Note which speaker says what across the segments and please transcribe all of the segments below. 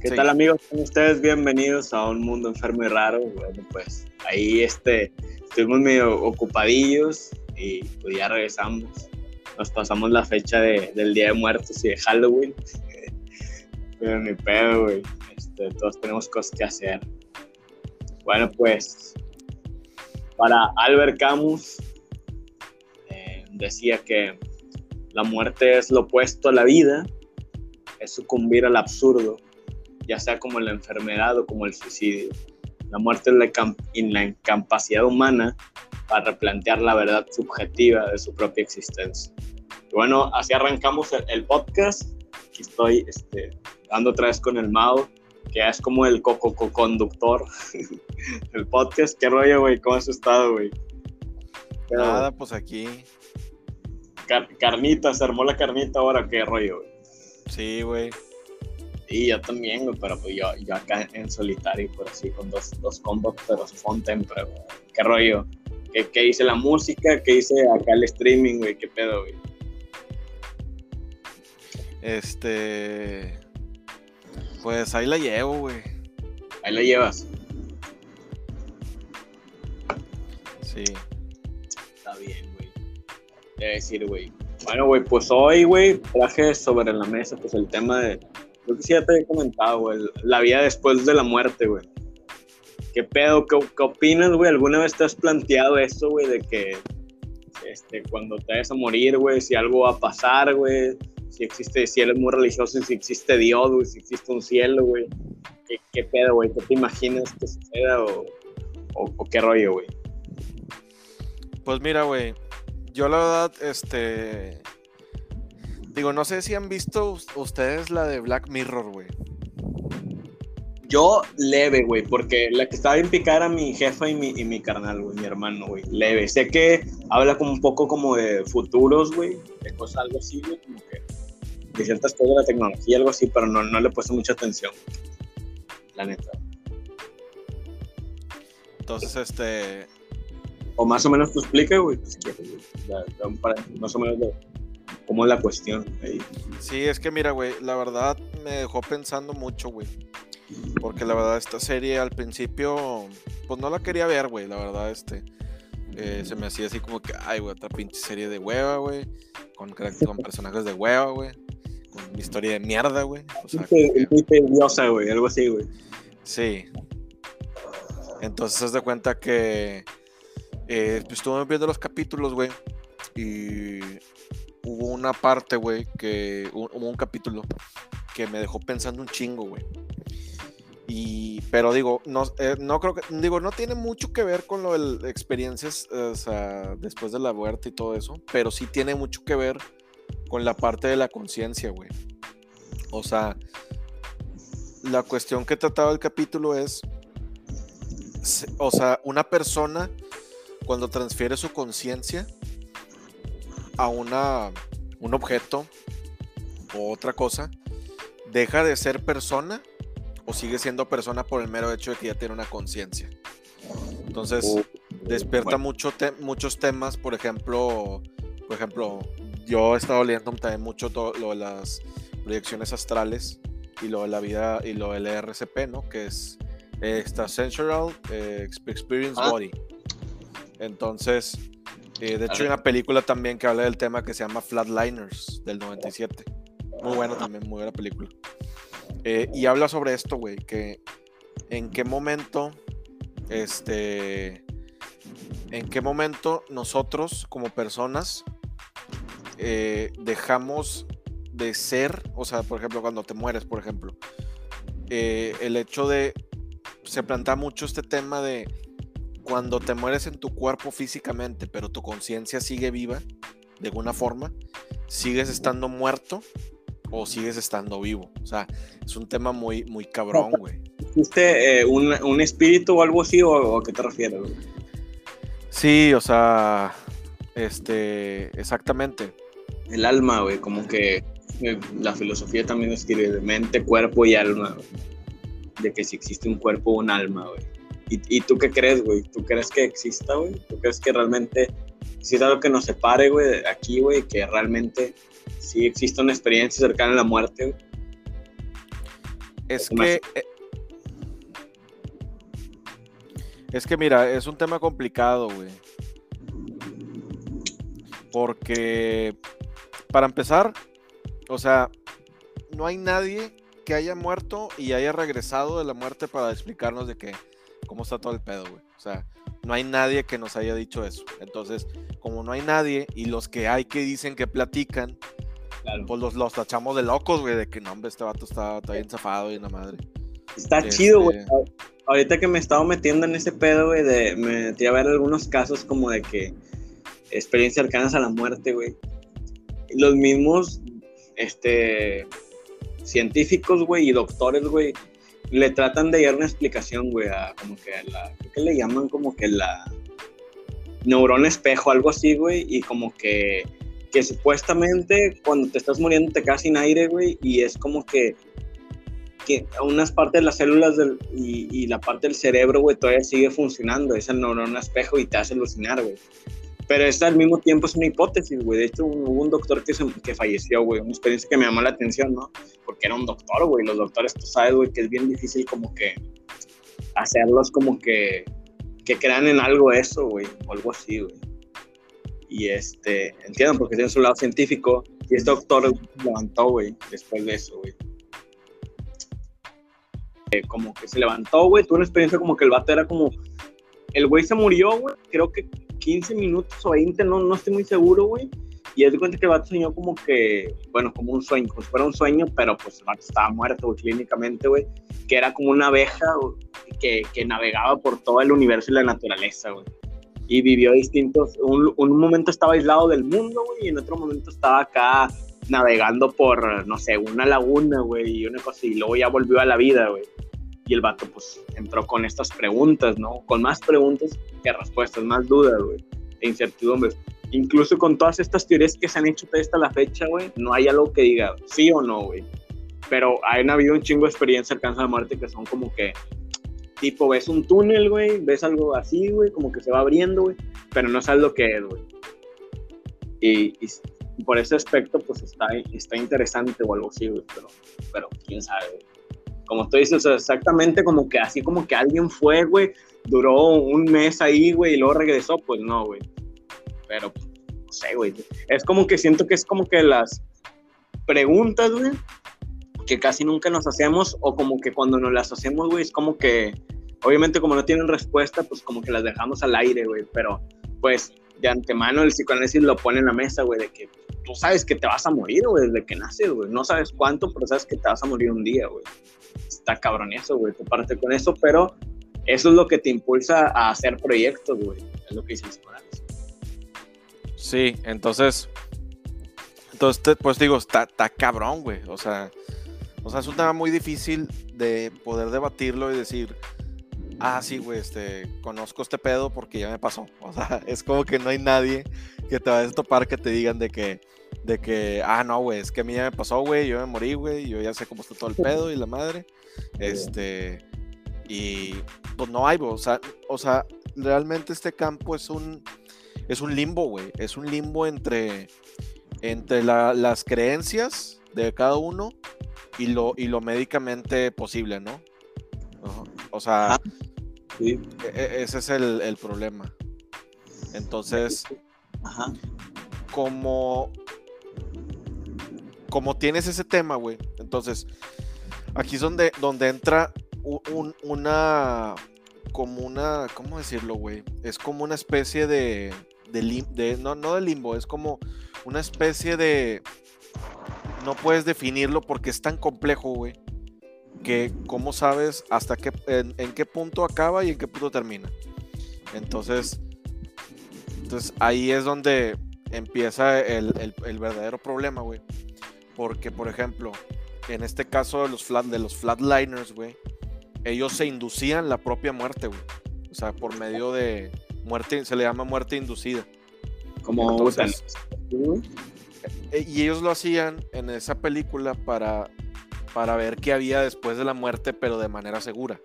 Speaker 1: ¿Qué tal amigos? ¿Cómo ustedes? Bienvenidos a un mundo enfermo y raro. Bueno, pues ahí este, estuvimos medio ocupadillos y pues ya regresamos. Nos pasamos la fecha del Día de Muertos y de Halloween. Pero ni pedo, güey. Este, todos tenemos cosas que hacer. Bueno, pues para Albert Camus eh, decía que la muerte es lo opuesto a la vida, es sucumbir al absurdo, ya sea como la enfermedad o como el suicidio. La muerte es la, la incapacidad humana para replantear la verdad subjetiva de su propia existencia. Y bueno, así arrancamos el, podcast. Aquí estoy este, dando otra vez con el Mao, que es como el co-conductor del podcast. ¿Qué rollo, güey? ¿Cómo has estado, güey?
Speaker 2: Nada, pues aquí
Speaker 1: carnita, se armó la carnita ahora, qué rollo, güey.
Speaker 2: Sí, güey.
Speaker 1: Y yo también, güey, pero pues yo, yo acá en solitario, por así, con dos, dos combos, pero Fonten, pero qué rollo. ¿Qué, ¿Qué dice la música? ¿Qué dice acá el streaming, güey? ¿Qué pedo, güey?
Speaker 2: Este. Pues ahí la llevo, güey.
Speaker 1: Ahí la llevas.
Speaker 2: Sí
Speaker 1: decir, güey. Bueno, güey, pues hoy, güey, traje sobre la mesa, pues el tema de. Creo que sí ya te había comentado, güey. La vida después de la muerte, güey. ¿Qué pedo? ¿Qué, opinas, güey? ¿Alguna vez te has planteado eso, güey? De que este, cuando te vayas a morir, güey, si algo va a pasar, güey. Si existe, si eres muy religioso, si existe Dios, güey, si existe un cielo, güey. ¿Qué, ¿Qué, pedo, güey? ¿Qué te imaginas que suceda o, o qué rollo, güey?
Speaker 2: Pues mira, güey yo la verdad, este... Digo, no sé si han visto ustedes la de Black Mirror, güey.
Speaker 1: Yo leve, güey, porque la que estaba bien picada era mi jefa y mi, y mi carnal, güey, mi hermano, güey. Leve. Sé que habla como un poco como de futuros, güey, de cosas algo así, güey, como que de ciertas cosas de la tecnología, algo así, pero no, no le he puesto mucha atención. La neta.
Speaker 2: Entonces, este,
Speaker 1: o más o menos tú explica, güey, pues, más o menos cómo es la cuestión. Ahí.
Speaker 2: Sí, es que mira, güey, la verdad me dejó pensando mucho, güey. Porque la verdad esta serie al principio, pues no la quería ver, güey, la verdad, este... Eh, se me hacía así como que, ay, güey, otra pinche serie de hueva, güey. Con, con personajes de hueva, güey. Con una historia de mierda, güey. O sea,
Speaker 1: muy tediosa, güey, algo así, güey.
Speaker 2: Sí. Entonces, haz de cuenta que eh, pues estuve viendo los capítulos, güey. Y hubo una parte, güey, que hubo un capítulo que me dejó pensando un chingo, güey. Y, pero digo, no, eh, no creo que, digo, no tiene mucho que ver con lo de experiencias, o sea, después de la muerte y todo eso, pero sí tiene mucho que ver con la parte de la conciencia, güey. O sea, la cuestión que trataba el capítulo es, o sea, una persona cuando transfiere su conciencia a una, un objeto o otra cosa, deja de ser persona o sigue siendo persona por el mero hecho de que ya tiene una conciencia. Entonces, oh, despierta mucho muchos temas, por ejemplo, por ejemplo, yo he estado leyendo también mucho todo lo de las proyecciones astrales y lo de la vida y lo del RCP, ¿no? Que es esta Sensual eh, Experience ah. Body. Entonces, eh, de hecho, hay una película también que habla del tema que se llama Flatliners del 97. Muy buena también, muy buena película. Eh, y habla sobre esto, güey, que en qué momento, este, en qué momento nosotros como personas eh, dejamos de ser, o sea, por ejemplo, cuando te mueres, por ejemplo, el hecho de, se plantea mucho este tema de cuando te mueres en tu cuerpo físicamente, pero tu conciencia sigue viva, de alguna forma, ¿sigues estando muerto o sigues estando vivo? O sea, es un tema muy, muy cabrón, güey.
Speaker 1: ¿Existe eh, un, espíritu o algo así o, a qué te refieres?
Speaker 2: Sí, o sea, este, exactamente.
Speaker 1: El alma, güey, como que eh, la filosofía también escribe de mente, cuerpo y alma, De que si existe un cuerpo o un alma, güey. ¿Y, tú qué crees, güey? ¿Tú crees que exista, güey? ¿Tú crees que realmente existe algo que nos separe, güey, de aquí, güey? Que realmente sí existe una experiencia cercana a la muerte, güey.
Speaker 2: Es que. Eh, es que mira, es un tema complicado, güey. Porque, para empezar, o sea, no hay nadie que haya muerto y haya regresado de la muerte para explicarnos de qué, cómo está todo el pedo, güey. O sea, no hay nadie que nos haya dicho eso. Entonces, como no hay nadie y los que hay que dicen que platican, pues los, los tachamos de locos, güey, de que no, hombre, este vato está, bien zafado y una madre.
Speaker 1: Está chido, güey. Este ahorita que me estaba metiendo en ese pedo, güey, de, me metí a ver algunos casos como de que experiencias cercanas a la muerte, güey. Los mismos, este, científicos, güey, y doctores, güey, le tratan de dar una explicación, güey, a como que a la, ¿qué le llaman? Como que la neurona espejo, algo así, güey, y como que, que supuestamente cuando te estás muriendo te quedas sin aire, güey, y es como que, que unas partes de las células del, y, y, la parte del cerebro, güey, todavía sigue funcionando, esa neurona espejo y te hace alucinar, güey. Pero esta al mismo tiempo es una hipótesis, güey. De hecho, hubo un doctor que, que falleció, güey. Una experiencia que me llamó la atención, ¿no? Porque era un doctor, güey. Los doctores, tú sabes, güey, que es bien difícil como que hacerlos como que, que crean en algo eso, güey. O algo así, güey. Y este, entiendo, porque tiene su lado científico. Y este doctor levantó, güey, después de eso, güey. Eh, como que se levantó, güey. Tuvo una experiencia como que el vato era como. El güey se murió, güey. Creo que 15 minutos o 20, no, no estoy muy seguro, güey. Y es de cuenta que el vato soñó como que, bueno, como un sueño, como si fuera un sueño, pero pues el vato estaba muerto, clínicamente, güey. Que era como una abeja que, que, navegaba por todo el universo y la naturaleza, güey. Y vivió distintos, un, un momento estaba aislado del mundo, güey, y en otro momento estaba acá navegando por, no sé, una laguna, güey, y una cosa, y luego ya volvió a la vida, güey. Y el vato, pues, entró con estas preguntas, ¿no? Con más preguntas que respuestas, más dudas, güey, e incertidumbres. Incluso con todas estas teorías que se han hecho hasta la fecha, güey, no hay algo que diga sí o no, güey. Pero hay habido un chingo de experiencias cercanas a la muerte que son como que, tipo, ves un túnel, güey, ves algo así, güey, como que se va abriendo, güey, pero no sabes lo que es, güey. Y, por ese aspecto, pues está, está interesante o algo así, güey, pero, pero quién sabe, güey como tú dices, exactamente como que así como que alguien fue, güey, duró un mes ahí, güey, y luego regresó, pues no, güey. Pero, no sé, güey. Es como que siento que es como que las preguntas, güey, que casi nunca nos hacemos, o como que cuando nos las hacemos, güey, es como que, obviamente como no tienen respuesta, pues como que las dejamos al aire, güey, pero pues de antemano el psicoanálisis lo pone en la mesa, güey, de que tú sabes que te vas a morir, güey, desde que naces, güey. No sabes cuánto, pero sabes que te vas a morir un día, güey está cabrón eso, güey, parte con eso, pero eso es lo que te impulsa a hacer proyectos, güey, es lo que dice el psicoanálisis.
Speaker 2: Sí, entonces, entonces, pues digo, está, está cabrón, güey, o sea, o sea, es un tema muy difícil de poder debatirlo y decir, ah, sí, güey, este, conozco este pedo porque ya me pasó. O sea, es como que no hay nadie que te vaya a topar que te digan de que, de que, ah, no, güey, es que a mí ya me pasó, güey, yo me morí, güey, yo ya sé cómo está todo el pedo y la madre. Este, y pues no hay, o sea, o sea, realmente este campo es un, es un limbo, güey, es un limbo entre, entre las creencias de cada uno y lo, y lo médicamente posible, ¿no? O sea, e, e, ese es el, el problema. Entonces, Ajá. como como tienes ese tema, güey, entonces Aquí es donde, donde entra una. Como una. ¿Cómo decirlo, güey? Es como una especie de. de, no, no de limbo, es como una especie de. No puedes definirlo porque es tan complejo, güey. Que, ¿cómo sabes hasta qué. En, qué punto acaba y en qué punto termina? Entonces. Entonces ahí es donde empieza el, el verdadero problema, güey. Porque, por ejemplo, en este caso de los, flat, de los flatliners, güey, ellos se inducían la propia muerte, güey. O sea, por medio de muerte, se le llama muerte inducida.
Speaker 1: Como
Speaker 2: eh, y ellos lo hacían en esa película para, para ver qué había después de la muerte, pero de manera segura.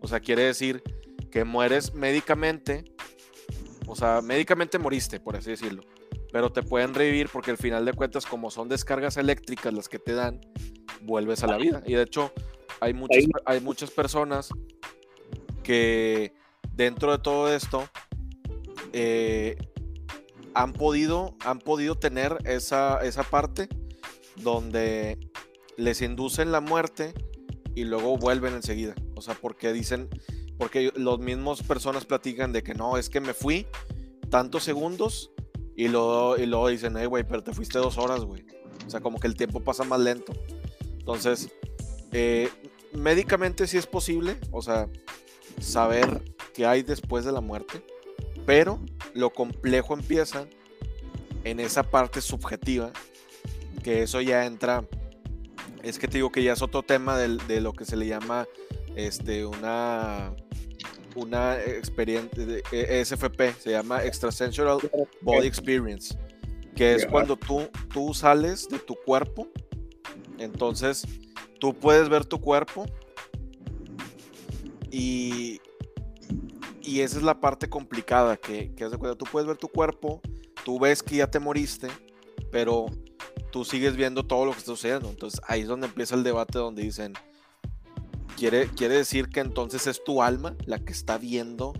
Speaker 2: O sea, quiere decir que mueres médicamente, o sea, médicamente moriste, por así decirlo, pero te pueden revivir porque al final de cuentas, como son descargas eléctricas las que te dan, vuelves a la vida. Y de hecho, hay muchas, hay muchas personas que dentro de todo esto eh, han, podido, han podido tener esa, esa parte donde les inducen la muerte y luego vuelven enseguida. O sea, porque dicen, porque los mismos personas platican de que no, es que me fui tantos segundos y luego, y luego dicen, hey, güey, pero te fuiste dos horas, güey. O sea, como que el tiempo pasa más lento. Entonces, eh, médicamente sí es posible, o sea, saber qué hay después de la muerte, pero lo complejo empieza en esa parte subjetiva, que eso ya entra, es que te digo que ya es otro tema de, lo que se le llama este, una una experiencia de ESFP, se llama Extrasensual Body Experience, que es cuando tú, tú sales de tu cuerpo, entonces tú puedes ver tu cuerpo y, y esa es la parte complicada, que, que de tú puedes ver tu cuerpo, tú ves que ya te moriste, pero tú sigues viendo todo lo que está sucediendo. Entonces ahí es donde empieza el debate donde dicen, quiere, quiere decir que entonces es tu alma la que está viendo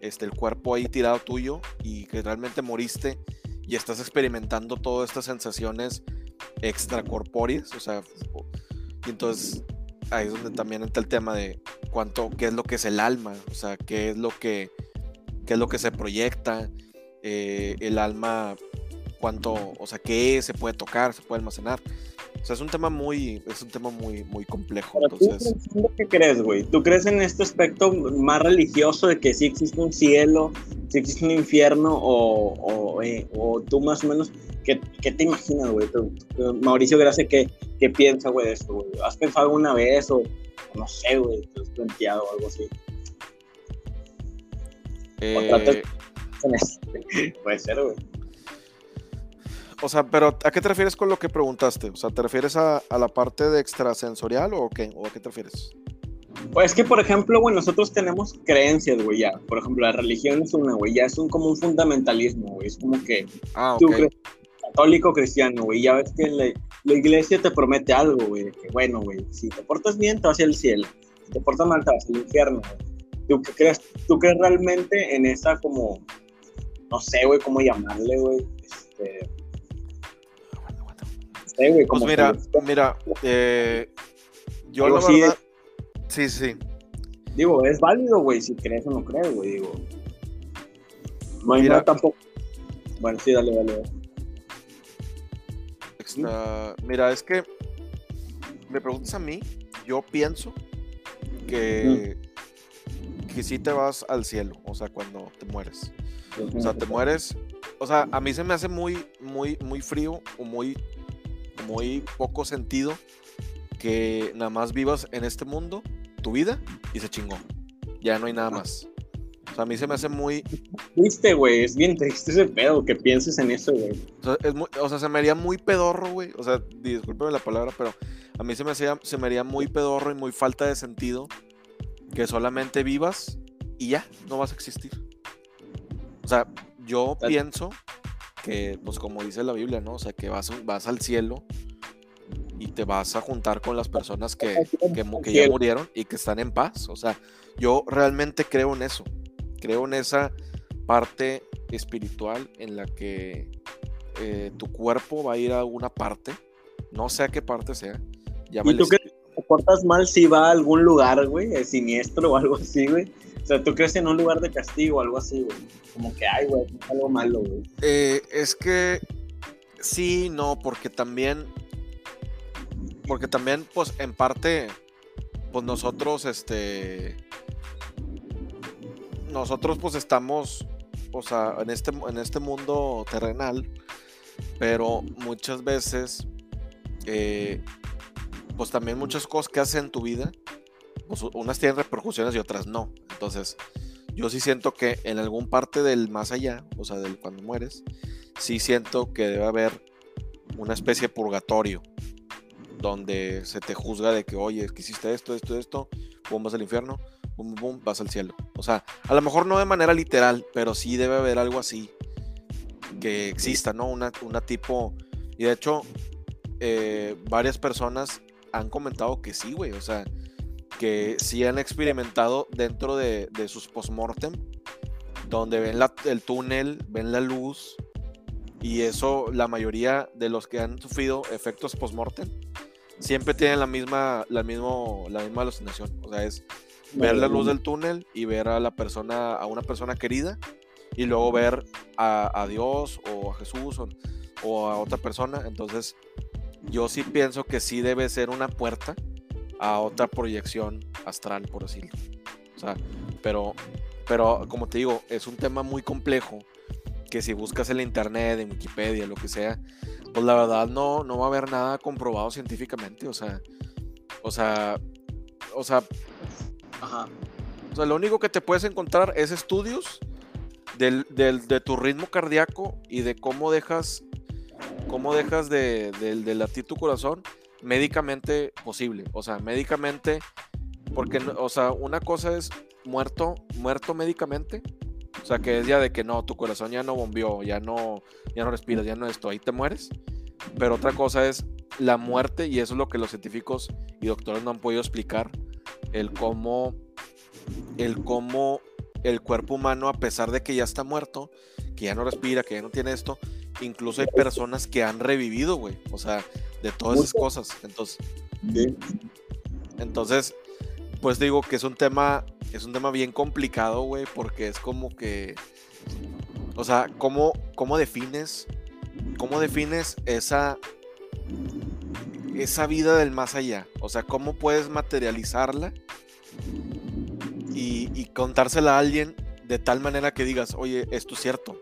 Speaker 2: este, el cuerpo ahí tirado tuyo y que realmente moriste y estás experimentando todas estas sensaciones extracorpóreas, o sea, y entonces ahí es donde también entra el tema de cuánto, qué es lo que es el alma, o sea, qué es lo que, qué es lo que se proyecta, eh, el alma, cuánto, o sea, qué se puede tocar, se puede almacenar. O sea, es un tema muy, es un tema muy, muy complejo. entonces...
Speaker 1: ¿Qué crees, güey? ¿Tú crees en este aspecto más religioso de que sí existe un cielo, sí existe un infierno, o, o, eh, o tú más o menos ¿Qué, te imaginas, güey? Mauricio Gracia, ¿qué, qué piensa, güey, de esto, güey? ¿Has pensado alguna vez o, no sé, güey, te has planteado algo así? Eh... Puede ser, güey.
Speaker 2: O sea, pero ¿a qué te refieres con lo que preguntaste? O sea, ¿te refieres a, a la parte de extrasensorial o qué? ¿O a qué te refieres?
Speaker 1: Pues que, por ejemplo, güey, nosotros tenemos creencias, güey, ya. Por ejemplo, la religión es una, güey, ya es un, como un fundamentalismo, güey. Es como que
Speaker 2: ah, tú crees
Speaker 1: católico cristiano, güey. Ya ves que la, la iglesia te promete algo, güey. Que bueno, güey, si te portas bien, te vas al cielo. Si te portas mal, te vas al infierno, ¿Tú crees, ¿Tú crees realmente en esa como, no sé, güey, cómo llamarle, güey? Este...
Speaker 2: Güey, pues mira, mira, eh, yo la verdad... Sí, sí.
Speaker 1: Digo, es válido, güey, si crees o no crees, güey, digo. No hay nada tampoco. Bueno, sí, dale, dale. dale
Speaker 2: mira, es que me preguntas a mí, yo pienso que, que sí te vas al cielo, o sea, cuando te mueres. O sea, te mueres, o sea, a mí se me hace muy, muy, muy frío o muy, muy poco sentido que nada más vivas en este mundo tu vida y se chingó. Ya no hay nada más. O sea, a mí se me hace muy.
Speaker 1: Triste, güey. Es bien triste ese pedo que pienses en eso, güey.
Speaker 2: O sea, se me haría muy pedorro, güey. O sea, discúlpeme la palabra, pero a mí se me, hacía, se me haría muy pedorro y muy falta de sentido que solamente vivas y ya, no vas a existir. O sea, yo pienso que, pues como dice la Biblia, ¿no? O sea, que vas, vas al cielo y te vas a juntar con las personas que, que, que ya murieron y que están en paz. O sea, yo realmente creo en eso creo en esa parte espiritual en la que eh, tu cuerpo va a ir a alguna parte, no sé a qué parte sea.
Speaker 1: ¿Y tú que te portas mal si va a algún lugar, güey, siniestro o algo así, güey? O sea, ¿tú crees en un lugar de castigo o algo así, güey? Como que, ay, güey, algo malo, güey.
Speaker 2: Eh, es que sí, no, porque también, porque también, pues, en parte, pues nosotros, este, nosotros pues estamos, o sea, en este, en este mundo terrenal, pero muchas veces, eh, pues también muchas cosas que haces en tu vida, pues unas tienen repercusiones y otras no. Entonces, yo sí siento que en algún parte del más allá, o sea, del cuando mueres, sí siento que debe haber una especie de purgatorio donde se te juzga de que, oye, que hiciste esto, esto, esto, vas al infierno, vas al cielo. O sea, a lo mejor no de manera literal, pero sí debe haber algo así que exista, ¿no? Una, una tipo... Y de hecho, eh, varias personas han comentado que sí, güey. O sea, que sí han experimentado dentro de, de sus postmortem, donde ven el túnel, ven la luz, y eso la mayoría de los que han sufrido efectos postmortem siempre tienen la misma, la mismo, la misma alucinación. O sea, es ver la luz del túnel y ver a la persona, a una persona querida, y luego ver a, Dios o a Jesús o, a otra persona. Entonces, yo sí pienso que sí debe ser una puerta a otra proyección astral, por decirlo. O sea, pero, pero como te digo, es un tema muy complejo que si buscas en la internet, en Wikipedia, lo que sea, pues la verdad no, no va a haber nada comprobado científicamente. O sea, o sea, o sea, Ajá. O sea, lo único que te puedes encontrar es estudios del, de tu ritmo cardíaco y de cómo dejas, cómo dejas de, de, latir tu corazón médicamente posible. O sea, médicamente, porque, o sea, una cosa es muerto, muerto médicamente o sea, que es ya de que no, tu corazón ya no bombeó, ya no, ya no respiras, ya no esto, ahí te mueres. Pero otra cosa es la muerte y eso es lo que los científicos y doctores no han podido explicar, el cómo, el cómo el cuerpo humano, a pesar de que ya está muerto, que ya no respira, que ya no tiene esto, incluso hay personas que han revivido, güey. O sea, de todas esas cosas. Entonces, entonces, pues digo que es un tema es un tema bien complicado, güey, porque es como que, o sea, ¿cómo, cómo defines, cómo defines esa, esa vida del más allá? O sea, ¿cómo puedes materializarla y, y contársela a alguien de tal manera que digas, oye, esto es cierto?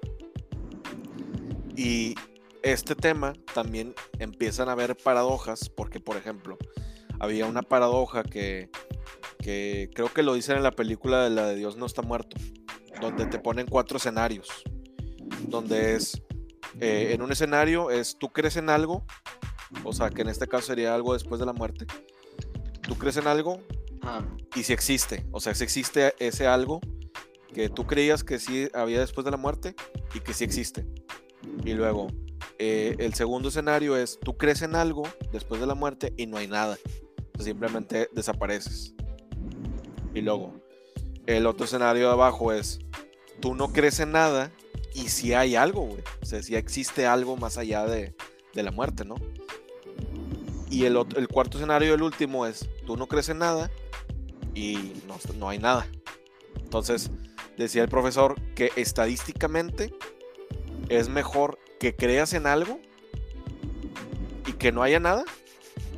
Speaker 2: Y este tema también empiezan a haber paradojas, porque por ejemplo, había una paradoja que que creo que lo dicen en la película de la de Dios no está muerto, donde te ponen cuatro escenarios, donde es, eh, en un escenario es, tú crees en algo, o sea, que en este caso sería algo después de la muerte, tú crees en algo y si existe, o sea, si existe ese algo que tú creías que sí había después de la muerte y que sí existe. Y luego, eh, el segundo escenario es, tú crees en algo después de la muerte y no hay nada. Simplemente desapareces. Y luego, el otro escenario de abajo es, tú no crees en nada y si hay algo, güey. O sea, si existe algo más allá de, la muerte, ¿no? Y el, el cuarto escenario, el último, es, tú no crees en nada y no, no hay nada. Entonces, decía el profesor que estadísticamente es mejor que creas en algo y que no haya nada.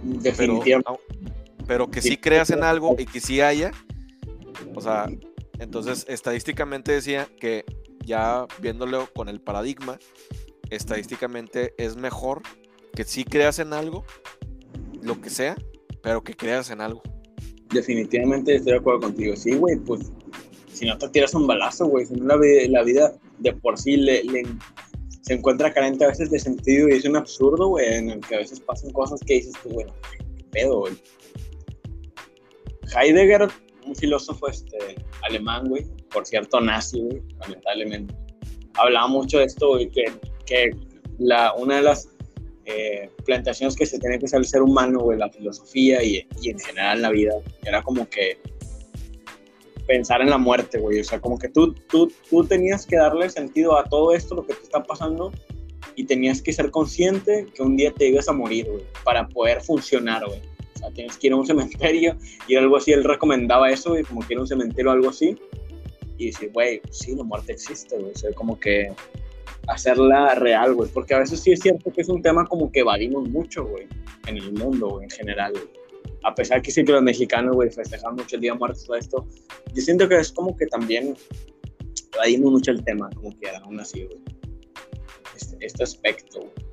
Speaker 2: Definitivamente. Pero, pero que sí creas en algo y que sí haya o sea, entonces estadísticamente decía que ya viéndolo con el paradigma, estadísticamente es mejor que sí creas en algo, lo que sea, pero que creas en algo.
Speaker 1: Definitivamente estoy de acuerdo contigo. Sí, güey, pues si no te tiras un balazo, güey, si no la, la, vida de por sí le, se encuentra carente a veces de sentido y es un absurdo, güey, en el que a veces pasan cosas que dices tú, bueno, qué pedo, güey. Heidegger un filósofo este, alemán, güey, por cierto, nazi, güey, lamentablemente, hablaba mucho de esto, güey, que, que la, una de las eh, plantaciones que se tiene que hacer el ser humano, güey, la filosofía y, y en general la vida, era como que pensar en la muerte, güey, o sea, como que tú, tú, tú tenías que darle sentido a todo esto, lo que te está pasando, y tenías que ser consciente que un día te ibas a morir, güey, para poder funcionar, güey tienes que ir a un cementerio y algo así. Él recomendaba eso, y como que ir a un cementerio o algo así. Y decir, güey, sí, la muerte existe, güey. O sea, como que hacerla real, güey. Porque a veces sí es cierto que es un tema como que evadimos mucho, güey, en el mundo, güey, en general. A pesar que sí que los mexicanos, güey, festejan mucho el Día de Muertos, todo esto. Yo siento que es como que también evadimos mucho el tema, como que aún así, güey. Este, este aspecto, güey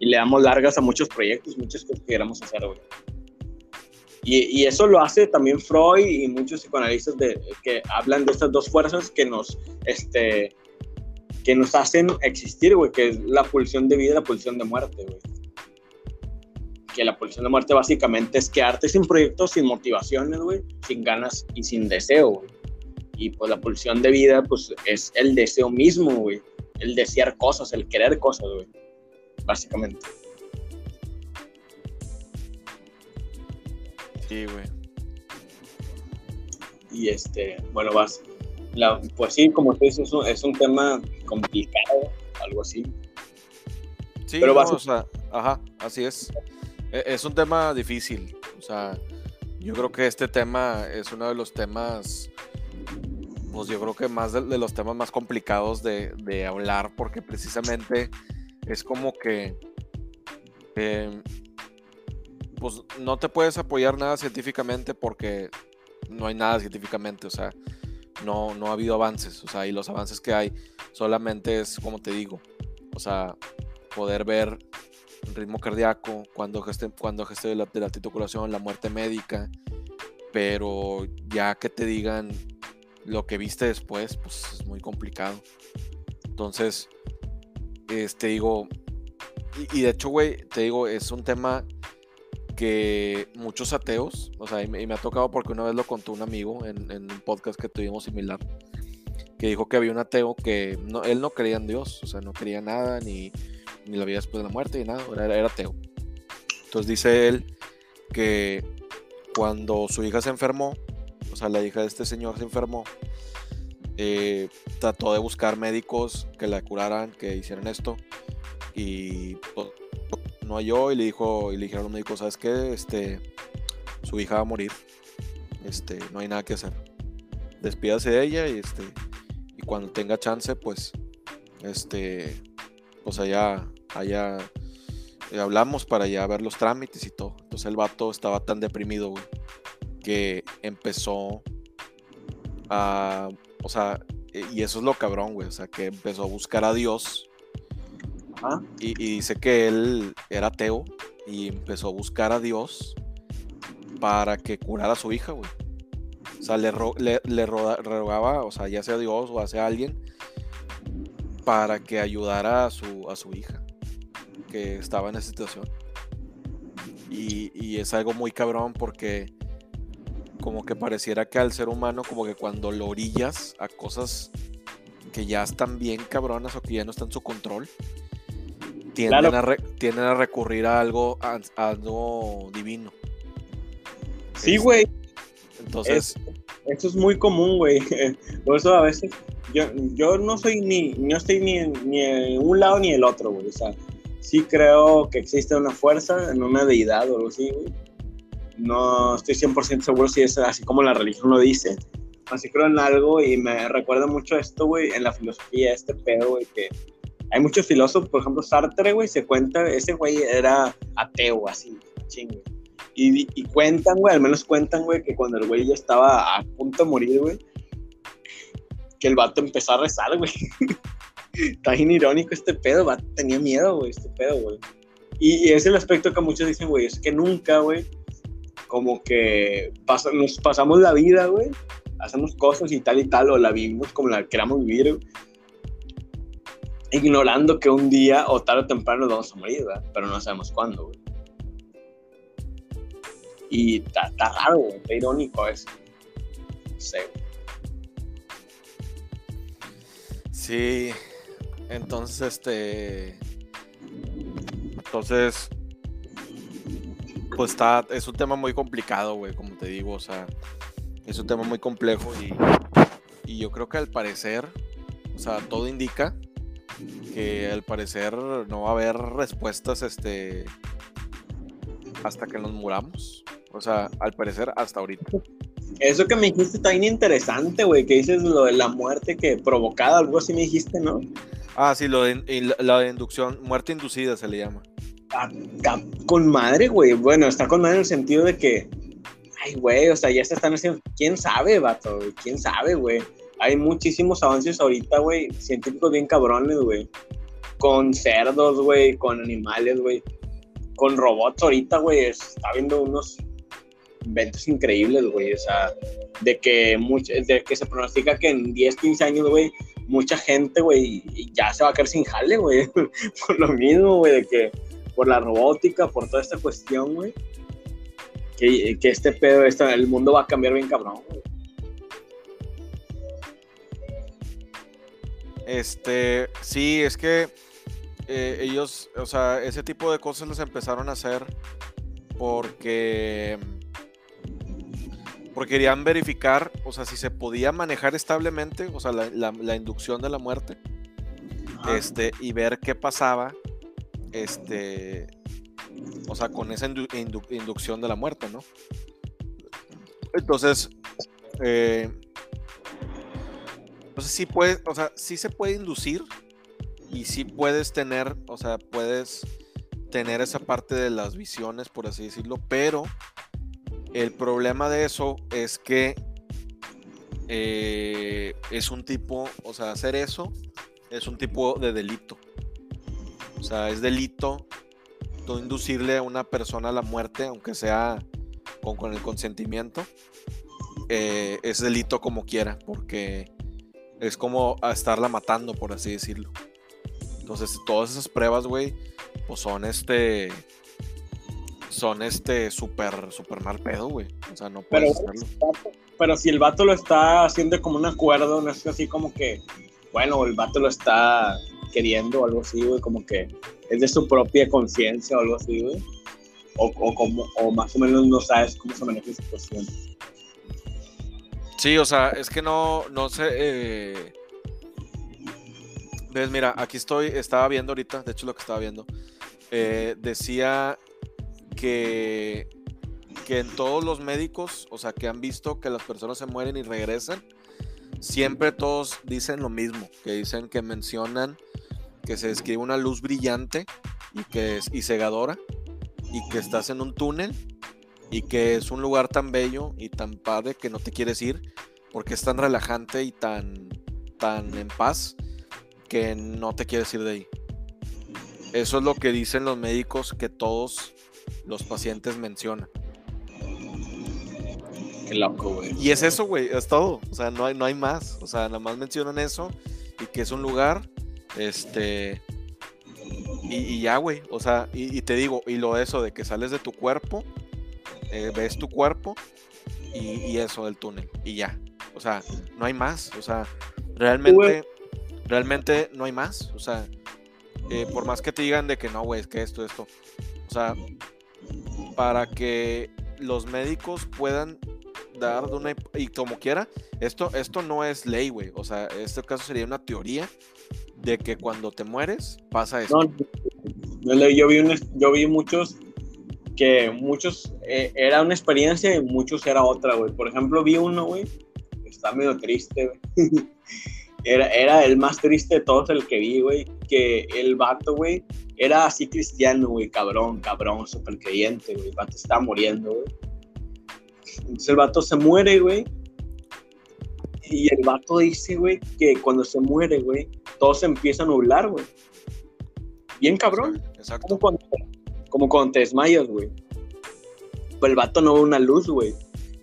Speaker 1: y le damos largas a muchos proyectos, muchas cosas que queramos hacer, güey. Y, y, eso lo hace también Freud y muchos psicoanalistas de, que hablan de estas dos fuerzas que nos, este, que nos hacen existir, güey, que es la pulsión de vida y la pulsión de muerte, güey. Que la pulsión de muerte básicamente es quedarte sin proyectos, sin motivaciones, güey, sin ganas y sin deseo, güey. Y pues la pulsión de vida, pues es el deseo mismo, güey. El desear cosas, el querer cosas, güey básicamente.
Speaker 2: Sí, güey.
Speaker 1: Y este, bueno, vas. La, pues sí, como tú dices, es un, es un tema complicado, algo así.
Speaker 2: Sí, Pero vas... o sea, ajá, así es. E, es un tema difícil. O sea, yo creo que este tema es uno de los temas, pues yo creo que más de, los temas más complicados de, de, hablar, porque precisamente es como que, em, pues no te puedes apoyar nada científicamente porque no hay nada científicamente, o sea, no, no ha habido avances, o sea, y los avances que hay solamente es, como te digo, o sea, poder ver ritmo cardíaco, cuando geste, cuando geste de la, de la titulación, la muerte médica, pero ya que te digan lo que viste después, pues es muy complicado. Entonces, este digo, y, de hecho, güey, te digo, es un tema que muchos ateos, o sea, y me, ha tocado porque una vez lo contó un amigo en, en, un podcast que tuvimos similar, que dijo que había un ateo que no, él no creía en Dios, o sea, no quería nada, ni, ni la vida después de la muerte, ni nada, era, era ateo. Entonces dice él que cuando su hija se enfermó, o sea, la hija de este señor se enfermó, eh, trató de buscar médicos que la curaran, que hicieran esto, y pues, no halló y le dijo, y le dijeron a los médicos, ¿sabes qué? Este, su hija va a morir, este, no hay nada que hacer. Despídase de ella y este, y cuando tenga chance, pues, este, pues allá, allá eh, hablamos para ya ver los trámites y todo. Entonces el vato estaba tan deprimido, que empezó a, o sea, eh, y eso es lo cabrón, güey, o sea, que empezó a buscar a Dios. Y, dice que él era ateo y empezó a buscar a Dios para que curara a su hija, güey. O sea, le, le, rogaba, o sea, ya sea Dios o sea alguien, para que ayudara a su, a su hija que estaba en esa situación. Y, es algo muy cabrón porque como que pareciera que al ser humano como que cuando lo orillas a cosas que ya están bien cabronas o que ya no están en su control, tienden, a, tienden a recurrir a algo, a, algo divino.
Speaker 1: Sí, güey. Entonces... eso es muy común, güey. Por eso a veces yo, yo no soy ni, no estoy ni, ni en un lado ni el otro, güey. O sea, sí creo que existe una fuerza en una deidad o algo así, güey. No estoy 100% seguro si es así como la religión lo dice. Así creo en algo y me recuerda mucho esto, güey, en la filosofía, este pedo, güey, que hay muchos filósofos, por ejemplo, Sartre, güey, se cuenta, ese güey era ateo, así, chingue. Y, y cuentan, güey, al menos cuentan, güey, que cuando el güey ya estaba a punto de morir, güey, que el vato empezó a rezar, güey. Está bien irónico este pedo, va, tenía miedo, güey, este pedo, güey. Y, es el aspecto que muchos dicen, güey, es que nunca, güey, como que nos pasamos la vida, güey, hacemos cosas y tal y tal, o la vivimos como la queramos vivir, ignorando que un día o tarde o temprano nos vamos a morir, ¿verdad? Pero no sabemos cuándo, güey. Y está raro, güey, está irónico eso. No sé, güey.
Speaker 2: Sí, entonces, este. Entonces. Pues está. Es un tema muy complicado, güey, como te digo. O sea, es un tema muy complejo y. Y yo creo que al parecer. O sea, todo indica que al parecer no va a haber respuestas, este. Hasta que nos muramos. O sea, al parecer hasta ahorita.
Speaker 1: Eso que me dijiste está bien interesante, güey, que dices lo de la muerte que provocada, algo así me dijiste, ¿no?
Speaker 2: Ah, sí, lo de, la de inducción, muerte inducida se le llama.
Speaker 1: Ah, con madre, güey. Bueno, está con madre en el sentido de que, ay, güey, o sea, ya se están haciendo, quién sabe, vato, quién sabe, güey. Hay muchísimos avances ahorita, güey, científicos bien cabrones, güey. Con cerdos, güey, con animales, güey. Con robots ahorita, güey, está viendo unos inventos increíbles, güey. O sea, de que, de que se pronostica que en 10, 15 años, güey, mucha gente, güey, ya se va a quedar sin jale, güey. por lo mismo, güey, de que por la robótica, por toda esta cuestión, güey. Que, que, este pedo, este, el mundo va a cambiar bien cabrón, güey.
Speaker 2: Este, sí, es que eh, ellos, o sea, ese tipo de cosas los empezaron a hacer porque porque querían verificar, o sea, si se podía manejar establemente, o sea, la, inducción de la muerte, este, y ver qué pasaba, este, o sea, con esa inducción de la muerte, ¿no? Entonces, eh, entonces sí puede, o sea, sí se puede inducir y sí puedes tener, o sea, puedes tener esa parte de las visiones, por así decirlo, pero el problema de eso es que eh, es un tipo, o sea, hacer eso es un tipo de delito. O sea, es delito tú inducirle a una persona a la muerte, aunque sea con, el consentimiento. Eh, es delito como quiera, porque es como a estarla matando, por así decirlo. Entonces, todas esas pruebas, güey, pues son este son este súper, súper mal pedo, güey. O sea, no puedes
Speaker 1: pero, hacerlo. Pero si el vato lo está haciendo como un acuerdo, no es así como que, bueno, el vato lo está queriendo o algo así, güey, como que es de su propia conciencia o algo así, güey. O, o, como, o más o menos no sabes cómo se maneja esa situación.
Speaker 2: Sí, o sea, es que no, no sé. Eh... Ves, mira, aquí estoy, estaba viendo ahorita, de hecho lo que estaba viendo. Eh, decía que, que en todos los médicos, o sea, que han visto que las personas se mueren y regresan, siempre todos dicen lo mismo, que dicen que mencionan que se describe una luz brillante y que es y cegadora y que estás en un túnel y que es un lugar tan bello y tan padre que no te quieres ir porque es tan relajante y tan tan en paz que no te quieres ir de ahí. Eso es lo que dicen los médicos que todos los pacientes mencionan.
Speaker 1: Qué loco, güey.
Speaker 2: Y es eso, güey, es todo. O sea, no hay, no hay más. O sea, nada más mencionan eso y que es un lugar, este... Y, ya, güey. O sea, y, te digo, y lo eso de que sales de tu cuerpo, eh, ves tu cuerpo y, eso del túnel. Y ya. O sea, no hay más. O sea, realmente, realmente no hay más. O sea, eh, por más que te digan de que no, güey, es que esto, esto. O sea, para que los médicos puedan dar de una y como quiera, esto, esto no es ley, güey. O sea, este caso sería una teoría de que cuando te mueres pasa eso.
Speaker 1: No, yo vi yo vi muchos que muchos eh, era una experiencia y muchos era otra, güey. Por ejemplo, vi uno, güey, está medio triste, güey. era, era el más triste de todos el que vi, güey, que el vato, güey, era así cristiano, güey, cabrón, cabrón, súper creyente, güey. El vato estaba muriendo, güey. Entonces el vato se muere, güey. Y el vato dice, güey, que cuando se muere, güey, todo se empieza a nublar, güey. Bien cabrón. Exacto. Como cuando, como cuando te desmayas, güey. Pues el vato no ve una luz, güey.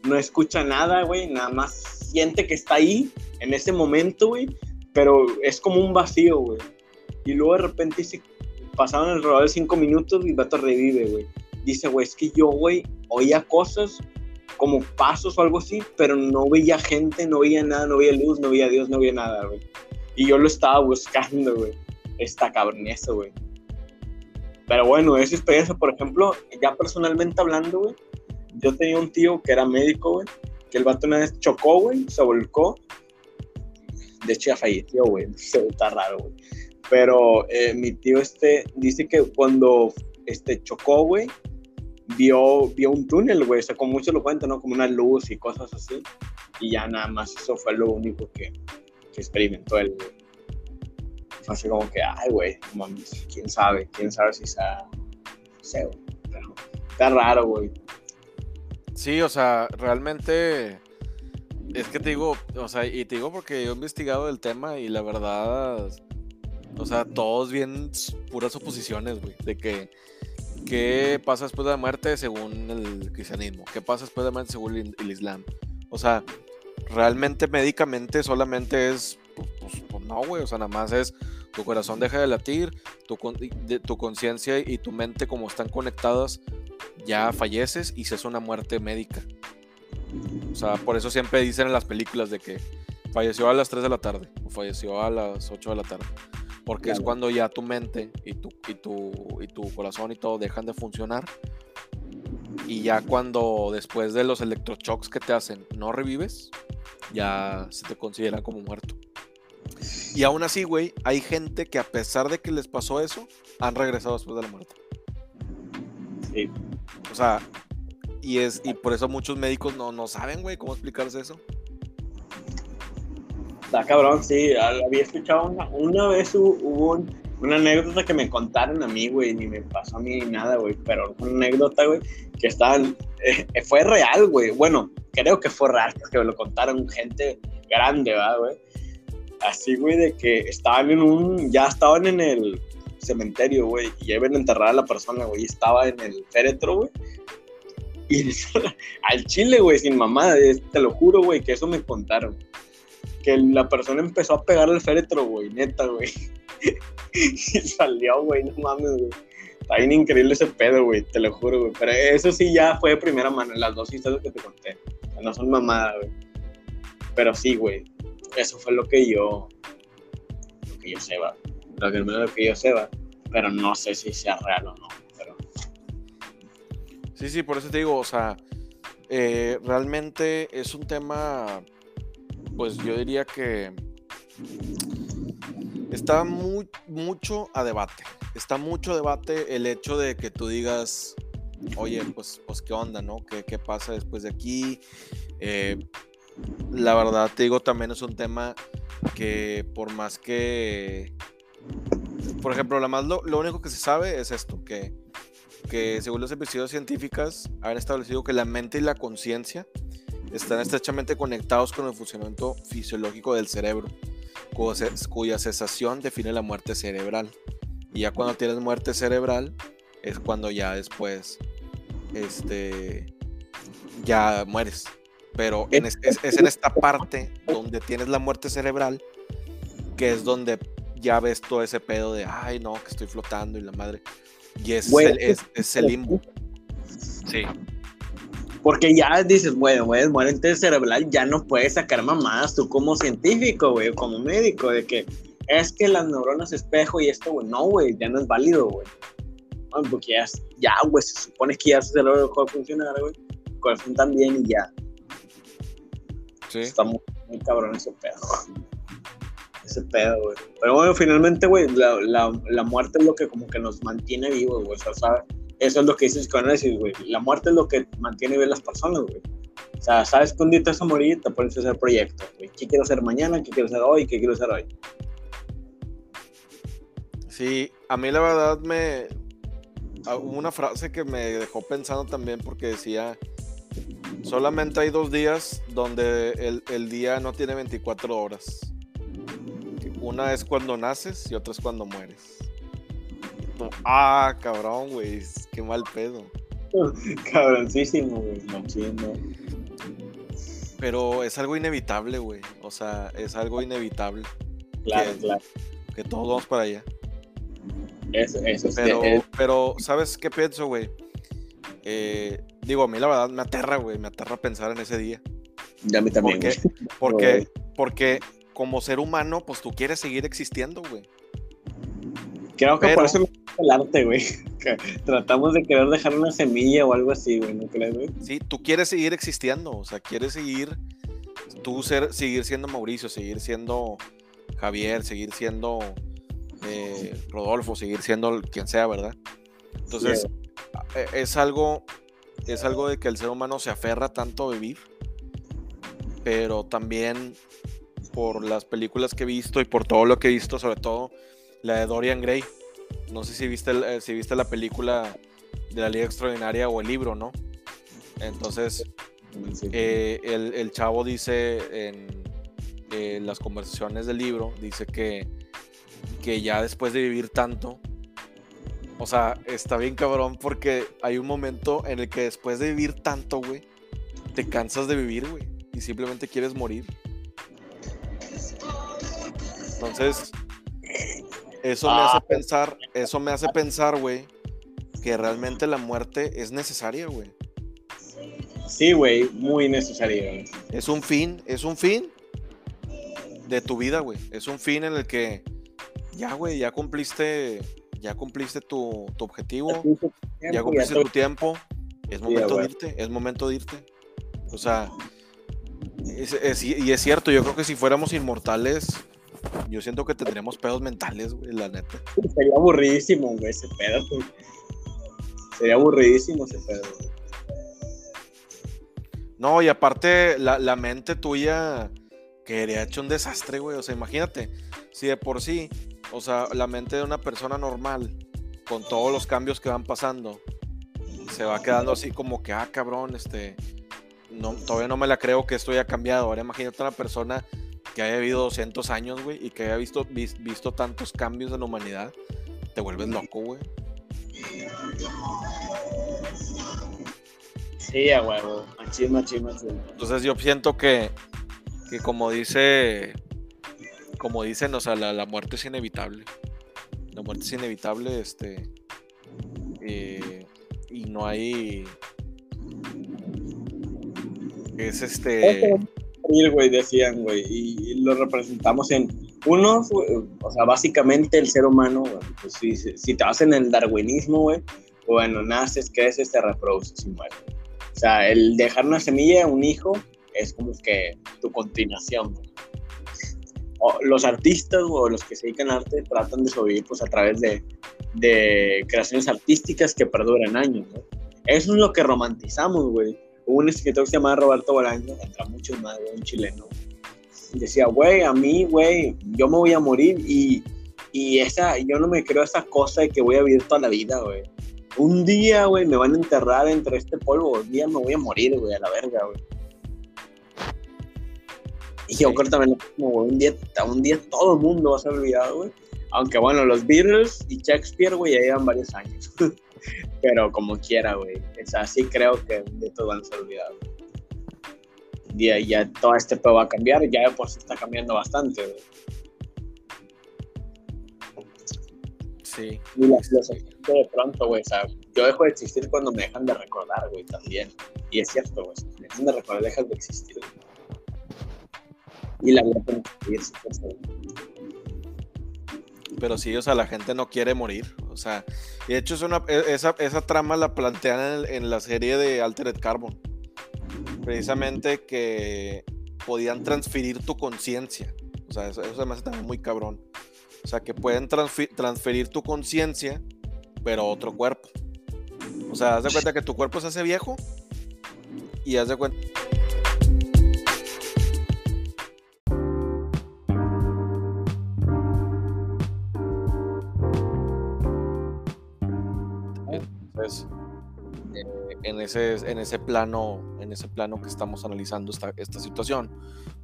Speaker 1: No escucha nada, güey. Nada más siente que está ahí en ese momento, güey. Pero es como un vacío, güey. Y luego de repente se pasaron alrededor de cinco minutos y el vato revive, güey. Dice, güey, es que yo, güey, oía cosas como pasos o algo así, pero no veía gente, no veía nada, no veía luz, no veía Dios, no veía nada, güey. Y yo lo estaba buscando, güey. Esta cabronesa, güey. Pero bueno, esa experiencia, por ejemplo, ya personalmente hablando, güey, yo tenía un tío que era médico, güey, que el vato una vez chocó, güey, se volcó. De hecho, ya falleció, güey. Está raro, güey. Pero eh, mi tío este dice que cuando este chocó, güey, vio, vio un túnel, güey. O sea, como muchos lo cuentan, ¿no? Como una luz y cosas así. Y ya nada más eso fue lo único que, que experimentó él, güey. Fue así como que, ay, güey, quién sabe, quién sabe si sea, no sé, güey. Está raro, güey.
Speaker 2: Sí, o sea, realmente es que te digo, o sea, y te digo porque yo he investigado el tema y la verdad o sea, todos bien puras oposiciones, güey. De que, ¿qué pasa después de la muerte según el cristianismo? ¿Qué pasa después de la muerte según el, islam? O sea, realmente médicamente solamente es, pues, pues, pues, no, güey. O sea, nada más es tu corazón deja de latir, tu, tu conciencia y tu mente como están conectadas, ya falleces y se es una muerte médica. O sea, por eso siempre dicen en las películas de que falleció a las 3 de la tarde o falleció a las 8 de la tarde porque es cuando ya tu mente y tu, y, tu, y tu corazón y todo dejan de funcionar Y ya cuando después de los electroshocks que te hacen no revives, ya se te considera como muerto. Y aún así, güey, hay gente que a pesar de que les pasó eso, han regresado después de la muerte.
Speaker 1: Sí.
Speaker 2: O sea, y es y por eso muchos médicos no, no saben, güey, cómo explicarse eso.
Speaker 1: Está cabrón, sí. Había escuchado una, una vez hubo, una anécdota que me contaron a mí, güey, ni me pasó a mí nada, güey, pero una anécdota, güey, que estaban, eh, fue real, güey. Bueno, creo que fue real, porque me lo contaron gente grande, ¿verdad, güey? Así, güey, de que estaban en un, ya estaban en el cementerio, güey, y ya iban a enterrar a la persona, güey, estaba en el féretro, güey. Y al chile, güey, sin mamada, te lo juro, güey, que eso me contaron. Que la persona empezó a pegar el féretro, güey, neta, güey. y salió, güey, no mames, güey. Está bien increíble ese pedo, güey, te lo juro, güey. Pero eso sí ya fue de primera mano, las dos historias que te conté. No son mamadas, güey. Pero sí, güey, eso fue lo que yo, lo que yo sé, va. Lo que, yo sé, va. Pero no sé si sea real o no.
Speaker 2: Sí, sí, por eso te digo, o sea, eh, realmente es un tema, pues yo diría que está muy, mucho a debate. Está mucho debate el hecho de que tú digas, oye, pues, pues qué onda, ¿no? ¿Qué, qué pasa después de aquí? Eh, la verdad te digo, también es un tema que por más que, por ejemplo, lo, más, lo, único que se sabe es esto, que, que según las episodios científicas han establecido que la mente y la conciencia están estrechamente conectados con el funcionamiento fisiológico del cerebro, cuya cesación define la muerte cerebral. Y ya cuando tienes muerte cerebral es cuando ya después este, ya mueres. Pero es, en esta parte donde tienes la muerte cerebral, que es donde ya ves todo ese pedo de, ay, no, que estoy flotando y la madre. Y es, el, es, el limbo. Sí.
Speaker 1: Porque ya dices, bueno, güey, muerte cerebral, ya no puedes sacar mamadas tú como científico, güey, como médico, de que es que las neuronas espejo y esto, güey, no, güey, ya no es válido, güey. porque ya, güey, se supone que ya su cerebro dejó de funcionar, güey. Corazón también y ya. Está muy, cabrón ese pedo. Ese pedo, güey. Pero bueno, finalmente, güey, la, la, la, muerte es lo que como que nos mantiene vivos, güey. O sea, eso es lo que dice el psicoanálisis, güey. La muerte es lo que mantiene vivas las personas, güey. O sea, sabes que te vas a morir, te pones a hacer proyectos, güey. ¿Qué quiero hacer mañana? ¿Qué quiero hacer hoy? ¿Qué quiero hacer hoy?
Speaker 2: Sí, a mí la verdad me... Ah, hubo una frase que me dejó pensando también porque decía Solamente hay dos días donde el, día no tiene 24 horas. Una es cuando naces y otra es cuando mueres. Ah, cabrón, güey. Qué mal pedo.
Speaker 1: Cabroncísimo, güey.
Speaker 2: Pero es algo inevitable, güey. O sea, es algo inevitable.
Speaker 1: Claro, claro.
Speaker 2: Que todos vamos para allá.
Speaker 1: Eso, eso
Speaker 2: pero, pero, ¿sabes qué pienso, güey? Eh, digo, a mí la verdad me aterra, güey, me aterra pensar en ese día.
Speaker 1: Ya a mí también.
Speaker 2: Porque, porque, porque como ser humano, pues tú quieres seguir existiendo, güey.
Speaker 1: Creo que por eso me el arte, güey. Tratamos de querer dejar una semilla o algo así, güey, ¿no crees, güey?
Speaker 2: Sí, tú quieres seguir existiendo, o sea, quieres seguir, tú ser, seguir siendo Mauricio, seguir siendo Javier, seguir siendo eh, Rodolfo, seguir siendo quien sea, ¿verdad? Entonces, e, es algo es algo de que el ser humano se aferra tanto a vivir, pero también por las películas que he visto y por todo lo que he visto, sobre todo la de Dorian Gray. No sé si viste, eh, si viste la película de la Liga Extraordinaria o el libro, ¿no? Entonces, eh, el, chavo dice en las conversaciones del libro, dice que, que ya después de vivir tanto, o sea, está bien cabrón porque hay un momento en el que después de vivir tanto, güey, te cansas de vivir, güey, y simplemente quieres morir. Entonces, eso me hace ah. pensar, eso me hace pensar, güey, que realmente la muerte es necesaria, güey.
Speaker 1: Sí, güey, muy necesaria.
Speaker 2: Es un fin, es un fin de tu vida, güey. Es un fin en el que ya, güey, ya cumpliste ya cumpliste tu, objetivo, ya cumpliste tu tiempo, Es momento de irte, es momento de irte. O sea, y es cierto, yo creo que si fuéramos inmortales, yo siento que tendríamos pedos mentales, güey, la neta.
Speaker 1: Sería aburridísimo, güey, ese pedo, Sería aburridísimo ese pedo,
Speaker 2: No, y aparte, la, la mente tuya quedaría hecho un desastre, güey. O sea, imagínate, si de por sí, o sea, la mente de una persona normal, con todos los cambios que van pasando, se va quedando así como que, ah, cabrón, este, no, todavía no me la creo que esto haya cambiado. Ahora imagínate una persona que haya vivido 200 años, güey, y que haya visto, visto tantos cambios en la humanidad, te vuelves loco, güey.
Speaker 1: Sí, a huevo,
Speaker 2: Entonces yo siento que, que como dice, como dicen, o sea, la, muerte es inevitable. La muerte es inevitable, este, eh, y no hay, es este
Speaker 1: güey, decían, güey, y, lo representamos en uno, o sea, básicamente el ser humano, pues si, si, te vas en el darwinismo, güey, bueno, naces, creces, te reproduces y mueres. O sea, el dejar una semilla, un hijo, es como que tu continuación. O los artistas o los que se dedican al arte tratan de sobrevivir pues a través de, de creaciones artísticas que perduran años, ¿no? Eso es lo que romantizamos, güey un escritor que se llama Roberto Bolaño, entra mucho más, un chileno, decía, güey, a mí, güey, yo me voy a morir y, y esa, yo no me creo esa cosa de que voy a vivir toda la vida, güey. Un día, güey, me van a enterrar entre este polvo, un día me voy a morir, güey, a la verga, güey. Y yo creo también, un día, un día todo el mundo va a ser olvidado, güey. Aunque bueno, los Beatles y Shakespeare, güey, ya llevan varios años. Pero como quiera, güey. O sea, sí creo que de todo van a ser olvidados. Y ya todo este pedo va a cambiar, ya por sí está cambiando bastante, güey.
Speaker 2: Sí.
Speaker 1: Y la filosofía de pronto, güey, o sea, yo dejo de existir cuando me dejan de recordar, güey, también. Y es cierto, güey, me dejan de recordar, dejas de existir. Y la vida tiene que seguir,
Speaker 2: pero sí, o sea, la gente no quiere morir. O sea, y de hecho es una, e, esa, esa trama la plantean en, la serie de Altered Carbon. Precisamente que podían transferir tu conciencia. O sea, eso, se me hace también muy cabrón. O sea, que pueden transferir tu conciencia, pero a otro cuerpo. O sea, haz de cuenta que tu cuerpo se hace viejo y haz de cuenta ese, en ese plano, en ese plano que estamos analizando esta, esta situación,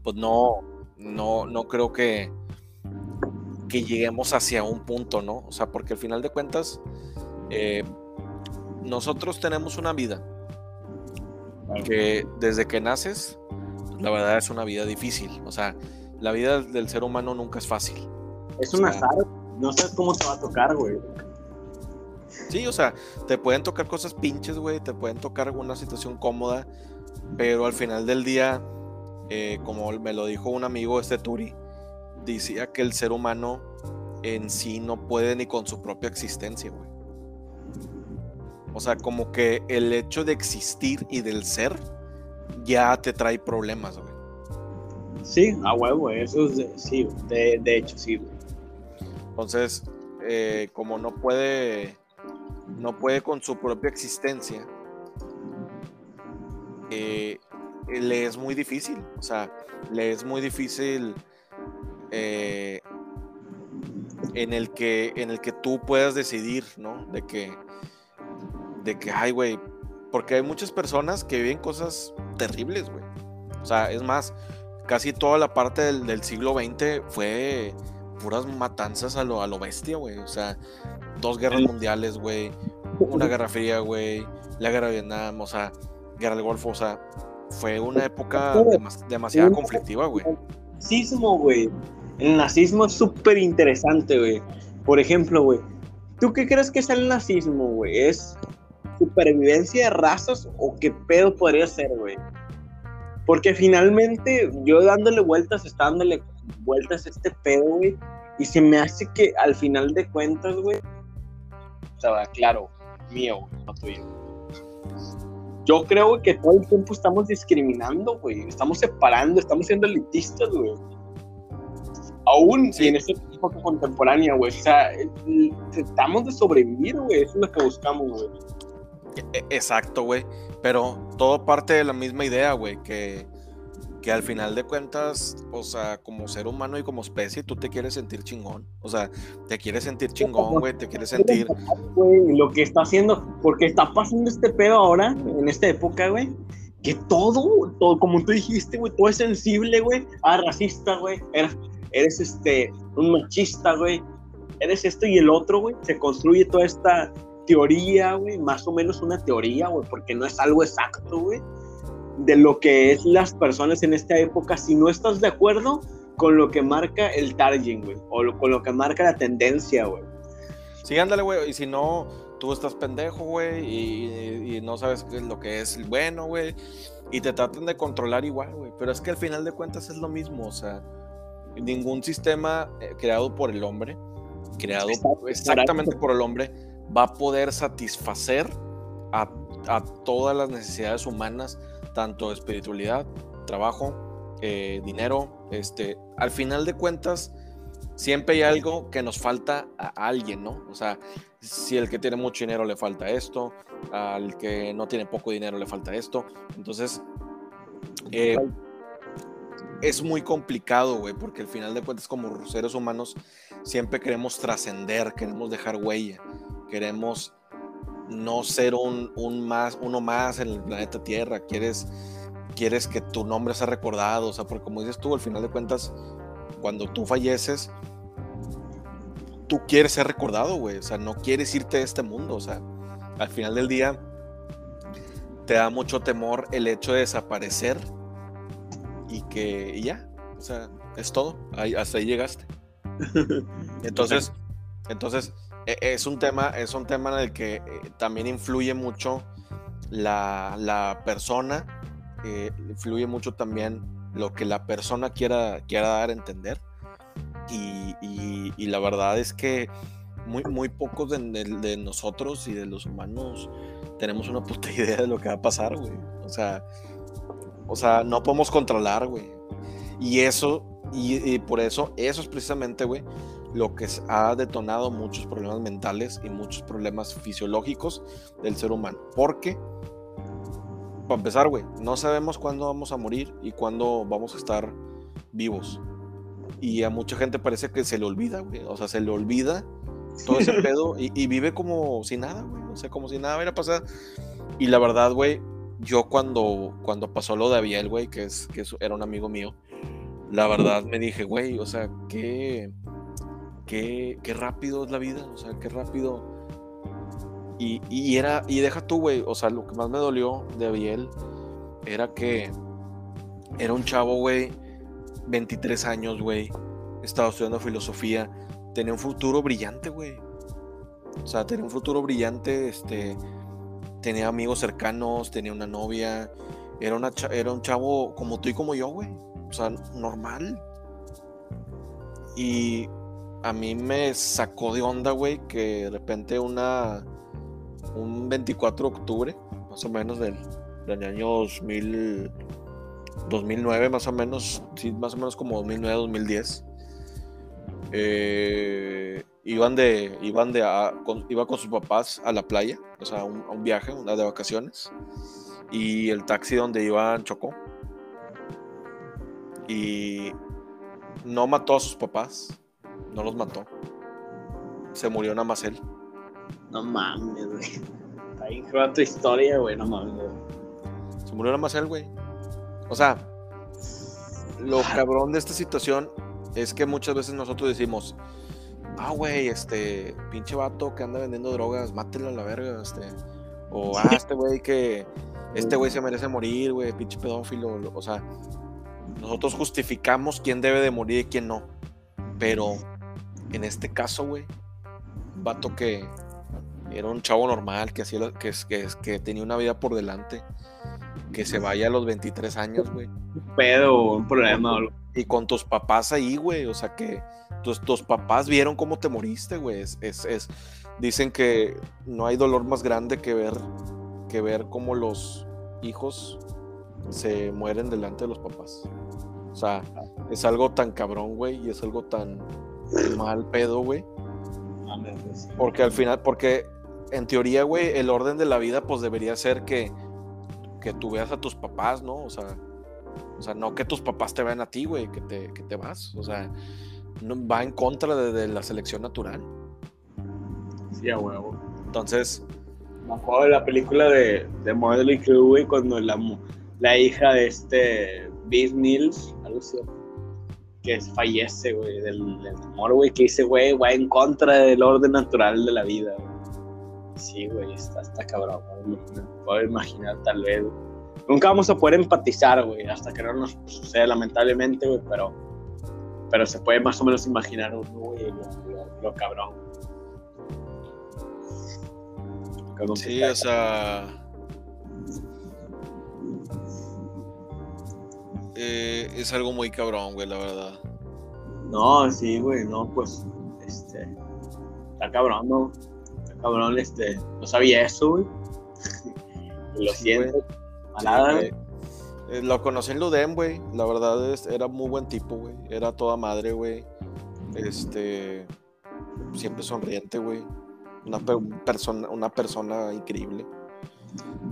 Speaker 2: pues no, no, no creo que, que lleguemos hacia un punto, ¿no? O sea, porque al final de cuentas, eh, nosotros tenemos una vida que desde que naces, la verdad es una vida difícil. O sea, la vida del ser humano nunca es fácil.
Speaker 1: Es un azar, no sabes cómo te va a tocar, güey.
Speaker 2: Sí, o sea, te pueden tocar cosas pinches, güey, te pueden tocar alguna situación cómoda, pero al final del día, eh, como me lo dijo un amigo, este Turi, decía que el ser humano en sí no puede ni con su propia existencia, güey. O sea, como que el hecho de existir y del ser ya te trae problemas, güey.
Speaker 1: Sí, a huevo, eso es, sí, de, hecho, sí, güey.
Speaker 2: Entonces, eh, como no puede no puede con su propia existencia, eh, le es muy difícil, o sea, le es muy difícil eh, en el que en el que tú puedas decidir, ¿no? De que de que ay, güey, porque hay muchas personas que viven cosas terribles, güey. O sea, es más, casi toda la parte del, siglo XX fue puras matanzas a lo, a lo bestia, güey. O sea, dos guerras mundiales, güey, una guerra fría, güey, la guerra de Vietnam, o sea, guerra del Golfo, o sea, fue una época demasiado conflictiva, güey.
Speaker 1: Nazismo, güey. El nazismo es súper interesante, güey. Por ejemplo, güey, ¿tú qué crees que es el nazismo, güey? ¿Es supervivencia de razas o qué pedo podría ser, güey? Porque finalmente yo dándole vueltas, está dándole vueltas a este pedo, güey. Y se me hace que al final de cuentas, güey, estaba claro, mío, no tuyo. Yo creo que todo el tiempo estamos discriminando, güey. Estamos separando, estamos siendo elitistas, güey. Aún sí. en esta época contemporánea, güey. O sea, tratamos de sobrevivir, güey. Eso es lo que buscamos, güey.
Speaker 2: E, exacto, güey. Pero todo parte de la misma idea, güey. Que que al final de cuentas, o sea, como ser humano y como especie, tú te quieres sentir chingón. O sea, te quieres sentir chingón, güey, te quieres sentir.
Speaker 1: Lo que está haciendo, porque está pasando este pedo ahora, en esta época, güey, que todo, todo, como tú dijiste, güey, todo es sensible, güey. Ah, racista, güey. Eres, eres este, un machista, güey. Eres esto y el otro, güey. Se construye toda esta teoría, güey, más o menos una teoría, güey, porque no es algo exacto, güey de lo que es las personas en esta época si no estás de acuerdo con lo que marca el targeting, güey, o con lo que marca la tendencia, güey.
Speaker 2: Sí, ándale, güey, y si no, tú estás pendejo, güey, y, no sabes qué es lo que es bueno, güey, y te tratan de controlar igual, güey, pero es que al final de cuentas es lo mismo, o sea, ningún sistema eh, creado por el hombre, creado exactamente por el hombre, va a poder satisfacer a, a todas las necesidades humanas tanto espiritualidad, trabajo, eh, dinero, este, al final de cuentas, siempre hay algo que nos falta a alguien, ¿no? O sea, si el que tiene mucho dinero le falta esto, al que no tiene poco dinero le falta esto, entonces eh, es muy complicado, güey, porque al final de cuentas como seres humanos siempre queremos trascender, queremos dejar huella, queremos no ser un, más, uno más en el planeta Tierra, quieres, quieres que tu nombre sea recordado, o sea, porque como dices tú, al final de cuentas, cuando tú falleces, tú quieres ser recordado, güey, o sea, no quieres irte de este mundo, o sea, al final del día te da mucho temor el hecho de desaparecer y que ya, o sea, es todo, hasta ahí llegaste. Entonces, entonces, es un tema, es un tema en el que eh, también influye mucho la, persona, eh, influye mucho también lo que la persona quiera, quiera dar a entender. Y, la verdad es que muy, muy pocos de, nosotros y de los humanos tenemos una puta idea de lo que va a pasar, güey. O sea, o sea, no podemos controlar, güey. Y eso, y, y por eso, eso es precisamente, güey, lo que ha detonado muchos problemas mentales y muchos problemas fisiológicos del ser humano. Porque, para empezar, güey, no sabemos cuándo vamos a morir y cuándo vamos a estar vivos. Y a mucha gente parece que se le olvida, güey. O sea, se le olvida todo ese pedo y, vive como si nada, güey. O sea, como si nada hubiera pasado. Y la verdad, güey, yo cuando, cuando pasó lo de Abiel, güey, que, es, que era un amigo mío, la verdad me dije, güey, o sea, qué qué, rápido es la vida, o sea, qué rápido. Y, era, y deja tú, güey, o sea, lo que más me dolió de Abiel era que era un chavo, güey, 23 años, güey, estaba estudiando filosofía, tenía un futuro brillante, güey. O sea, tenía un futuro brillante, este, tenía amigos cercanos, tenía una novia, era, una, era un chavo como tú y como yo, güey. O sea, normal. Y a mí me sacó de onda, güey, que de repente una. Un 24 de octubre, más o menos del, año 2000, 2009, más o menos, sí, más o menos como 2009, 2010. Eh, iban de, iban de, con, iba con sus papás a la playa, o sea, a un viaje, una de vacaciones, y el taxi donde iban chocó. Y no mató a sus papás, no los mató. Se murió nada más él.
Speaker 1: No mames, güey. Ahí fue tu historia, güey. No mames, güey.
Speaker 2: Se murió nada más él, güey. O sea, lo ah. cabrón de esta situación es que muchas veces nosotros decimos, ah, güey, este pinche vato que anda vendiendo drogas, mátelo a la verga, este. O, ah, este güey que, este güey se merece morir, güey, pinche pedófilo. O sea, nosotros justificamos quién debe de morir y quién no. Pero en este caso, güey, vato que era un chavo normal, que, hacía, que, que, que tenía una vida por delante, que se vaya a los 23 años, güey.
Speaker 1: Un pedo, un problema.
Speaker 2: Y con tus papás ahí, güey, o sea que tus, tus papás vieron cómo te moriste, güey. Es, es, dicen que no hay dolor más grande que ver que ver cómo los hijos se mueren delante de los papás. O sea, es algo tan cabrón, güey, y es algo tan mal pedo, güey. Porque al final, porque en teoría, güey, el orden de la vida, pues debería ser que, que tú veas a tus papás, ¿no? O sea, o sea, no que tus papás te vean a ti, güey, que te, que te vas. O sea, no, va en contra de, la selección natural.
Speaker 1: Sí, a huevo.
Speaker 2: Entonces.
Speaker 1: Me acuerdo de la película de, de Model Crew, güey, cuando la, la hija de este Biz Mills, algo así, que fallece, güey, del, del amor, güey, que dice, güey, va en contra del orden natural de la vida, güey. Sí, güey, está, está cabrón, güey. puedo imaginar tal vez, Nunca vamos a poder empatizar, güey, hasta que no nos suceda, lamentablemente, güey, pero, pero se puede más o menos imaginar, güey, lo, cabrón.
Speaker 2: sí, o sea. Eh, es algo muy cabrón, güey, la verdad.
Speaker 1: No, sí, güey, no, pues, este, está cabrón, ¿no? Está cabrón, este, no sabía eso, güey. lo siento.
Speaker 2: Eh, lo conocí en Ludem, güey. La verdad es, era muy buen tipo, güey. Era toda madre, güey. Este. Siempre sonriente, güey. Una, persona, una persona increíble.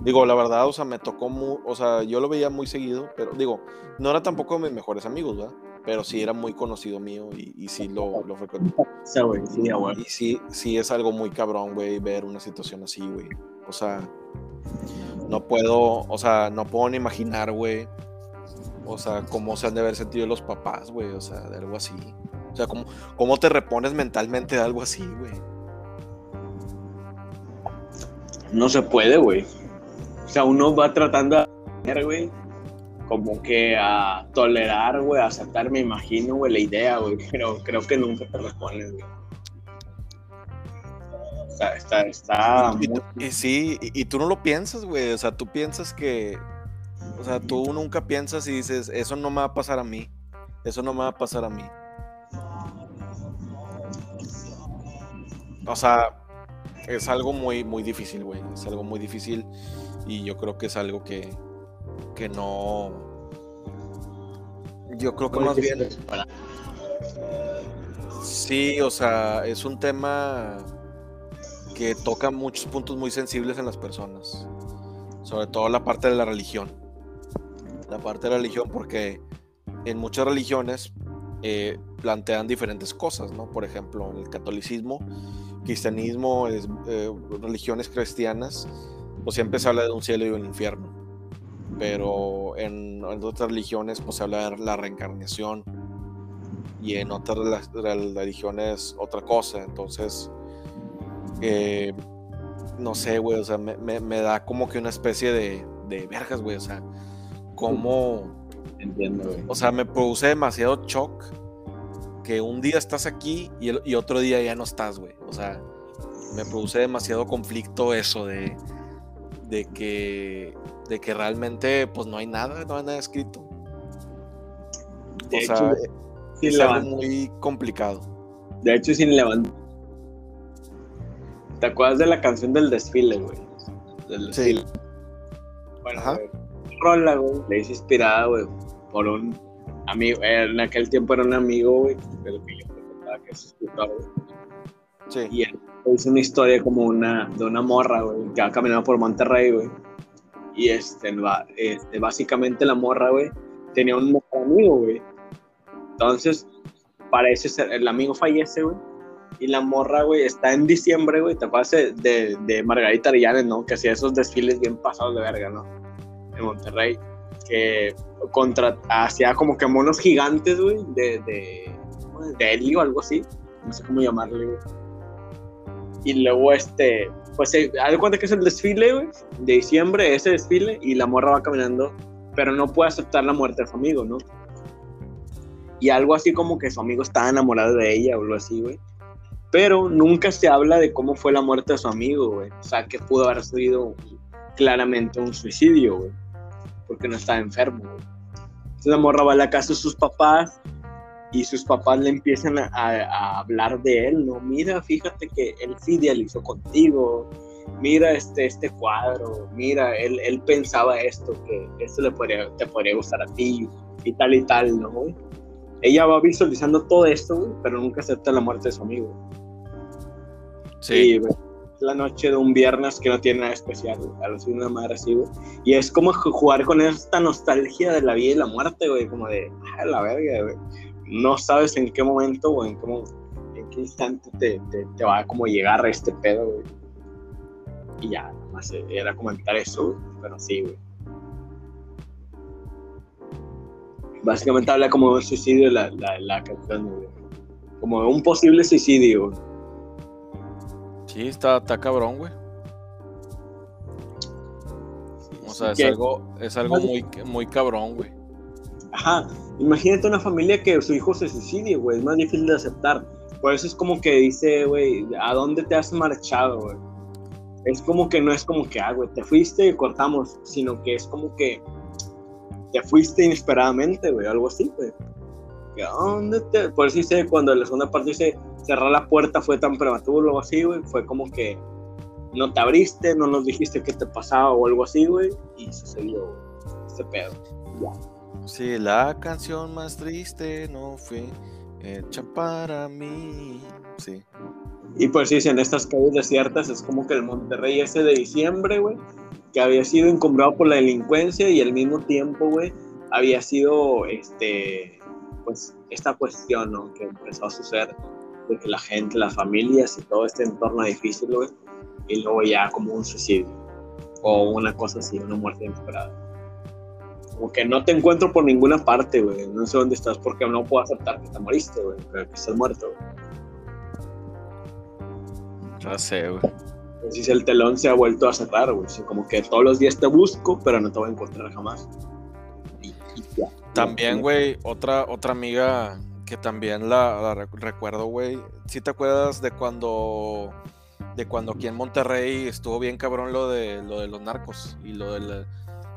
Speaker 2: Digo, la verdad, o sea, me tocó muy. O sea, yo lo veía muy seguido, pero digo, no era tampoco de mis mejores amigos, ¿verdad? Pero sí era muy conocido mío y, sí lo, lo
Speaker 1: Sí, güey, sí, güey.
Speaker 2: Y sí, sí es algo muy cabrón, güey, ver una situación así, güey. O sea, no puedo, o sea, no puedo ni imaginar, güey. O sea, cómo se han de haber sentido los papás, güey. O sea, de algo así. O sea, cómo, cómo te repones mentalmente de algo así, güey.
Speaker 1: No se puede, güey. O sea, uno va tratando de, güey, como que a tolerar, güey, a aceptar, me imagino, güey, la idea, güey. Pero creo que nunca te repones, güey está, está,
Speaker 2: y, sí, y, tú no lo piensas, güey. O sea, tú piensas que. O sea, tú nunca piensas y dices, eso no me va a pasar a mí. Eso no me va a pasar a mí. O sea, es algo muy, muy difícil, güey. Es algo muy difícil. Y yo creo que es algo que, que no. Yo creo que más bien. Sí, o sea, es un tema que toca muchos puntos muy sensibles en las personas, sobre todo la parte de la religión. La parte de la religión porque en muchas religiones eh, plantean diferentes cosas, ¿no? Por ejemplo, en el catolicismo, cristianismo, es, eh, religiones cristianas, pues siempre se habla de un cielo y un infierno. Pero en, otras religiones, pues se habla de la reencarnación y en otras religiones otra cosa. Entonces, no sé, güey, o sea, me, da como que una especie de, de vergas, güey, o sea, como...
Speaker 1: Entiendo, güey.
Speaker 2: O sea, me produce demasiado shock que un día estás aquí y, y otro día ya no estás, güey. O sea, me produce demasiado conflicto eso de, de que de que realmente pues no hay nada, no hay nada escrito. o sea, es algo muy complicado.
Speaker 1: De hecho, sin levantar ¿Te acuerdas de la canción del desfile, güey? Del desfile. Sí. Bueno, rola, güey, le hice inspirada, güey, por un amigo, en aquel tiempo era un amigo, güey, de lo que yo contaba que es escritor, güey. Sí. Y él hizo una historia como una, de una morra, güey, que va caminando por Monterrey, güey. Y este, este, básicamente la morra, güey, tenía un mejor amigo, güey. Entonces, parece ser, el amigo fallece, güey y la morra, güey, está en diciembre, güey. Te acuerdas de, de Margarita Ariane, ¿no? Que hacía esos desfiles bien pasados de verga, ¿no? En Monterrey. Que contra, hacía como que monos gigantes, güey, de, de, de helio o algo así. No sé cómo llamarle, güey. Y luego, este, pues, se da cuenta que es el desfile, güey, de diciembre, ese desfile, y la morra va caminando, pero no puede aceptar la muerte de su amigo, ¿no? Y algo así como que su amigo estaba enamorado de ella o algo así, güey pero nunca se habla de cómo fue la muerte de su amigo, güey. O sea, que pudo haber sido claramente un suicidio, güey. Porque no estaba enfermo, güey. Entonces la morra va a la casa de sus papás y sus papás le empiezan a, hablar de él, ¿no? Mira, fíjate que él se idealizó contigo mira este, este cuadro, mira, él, él pensaba esto, que esto le podría, te podría gustar a ti y tal y tal, ¿no, güey? Ella va visualizando todo esto, güey, pero nunca acepta la muerte de su amigo. Sí. Y, la noche de un viernes que no tiene nada especial, a lo una madre así, güey. Y es como jugar con esta nostalgia de la vida y la muerte, güey, como de, ah, la verga, güey. No sabes en qué momento, güey, en qué, en qué instante te, te, va a como llegar a este pedo, güey. Y ya, más era comentar eso, güey, pero sí, güey. Básicamente habla como de un suicidio la, la, la canción, güey. Como de un posible suicidio, güey
Speaker 2: Sí, está, está cabrón, güey. O sea, es algo, es algo muy, muy cabrón, güey.
Speaker 1: Ajá, imagínate una familia que su hijo se suicide, güey, es más difícil de aceptar. Por eso es como que dice, güey, ¿a dónde te has marchado, güey? Es como que no es como que, ah, güey, te fuiste y cortamos, sino que es como que te fuiste inesperadamente, güey, algo así, güey. ¿Dónde te...? Por eso dice, cuando en la segunda parte dice, cerrar la puerta fue tan prematuro o así, güey, fue como que no te abriste, no nos dijiste qué te pasaba o algo así, güey, y sucedió este pedo. Ya.
Speaker 2: Sí, la canción más triste no fue hecha para mí, sí.
Speaker 1: Y pues sí, en estas calles desiertas es como que el Monterrey ese de diciembre, güey, que había sido encumbrado por la delincuencia y al mismo tiempo, güey, había sido, este, pues, esta cuestión, ¿no? Que empezó a suceder de que la gente, las familias y todo este entorno difícil, y luego ya como un suicidio o una cosa así, una muerte inesperada. Como que no te encuentro por ninguna parte, güey, no sé dónde estás porque no puedo aceptar que te moriste, güey, que estás muerto, güey.
Speaker 2: Ya sé, güey.
Speaker 1: Si el telón se ha vuelto a cerrar, güey. como que todos los días te busco, pero no te voy a encontrar jamás.
Speaker 2: También, güey, otra, otra amiga que también la, recuerdo, güey. ¿Sí te acuerdas de cuando de cuando aquí en Monterrey estuvo bien cabrón lo de lo de los narcos y lo del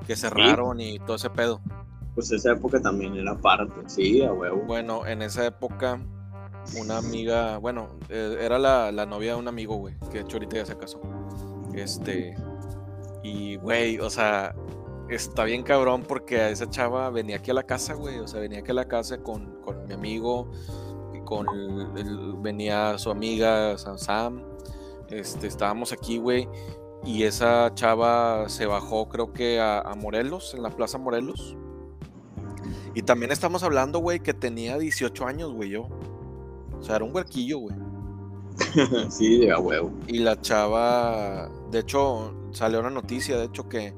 Speaker 2: que cerraron y todo ese pedo?
Speaker 1: Pues esa época también era parte, sí, a huevo.
Speaker 2: Bueno, en esa época una amiga, bueno, eh, era la, la, novia de un amigo, güey, que de hecho ahorita ya se casó. Este, y, güey, o sea, está bien cabrón porque esa chava venía aquí a la casa, güey. O sea, venía aquí a la casa con, mi amigo, y con venía su amiga Sam. Este, estábamos aquí, güey. Y esa chava se bajó, creo que a, Morelos, en la Plaza Morelos. Y también estamos hablando, güey, que tenía 18 años, güey, yo. O sea, era un huerquillo, güey.
Speaker 1: sí, de huevo.
Speaker 2: Y la chava, de hecho, salió una noticia, de hecho, que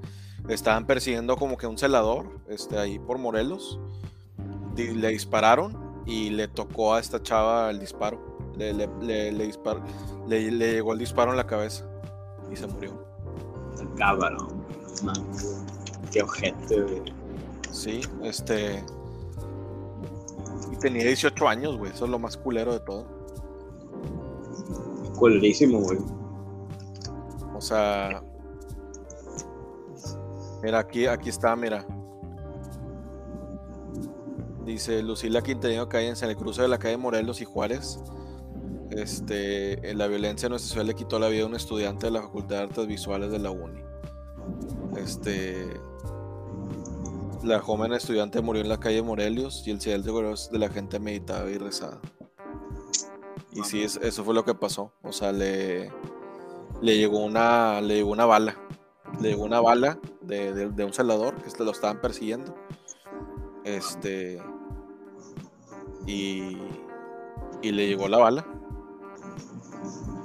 Speaker 2: estaban persiguiendo como que un celador este, ahí por Morelos. Le dispararon y le tocó a esta chava el disparo. Le, le, le, le, llegó el disparo en la cabeza y se murió.
Speaker 1: Cabrón, qué ojete,
Speaker 2: Sí, este. Y tenía 18 años, güey. Eso es lo más culero de todo.
Speaker 1: Culerísimo, güey.
Speaker 2: O sea, Mira, aquí, aquí está, mira. Dice Lucila Quintanillo Cállense en el cruce de la calle Morelos y Juárez. Este, en la violencia en nuestra ciudad le quitó la vida a un estudiante de la Facultad de Artes Visuales de la UNI. Este, la joven estudiante murió en la calle Morelos y el cielo de la gente meditaba y rezaba. Y sí, eso fue lo que pasó. O sea, le, le llegó una, le llegó una bala le llegó una bala de, un celador que lo estaban persiguiendo. Este. Y. Y le llegó la bala.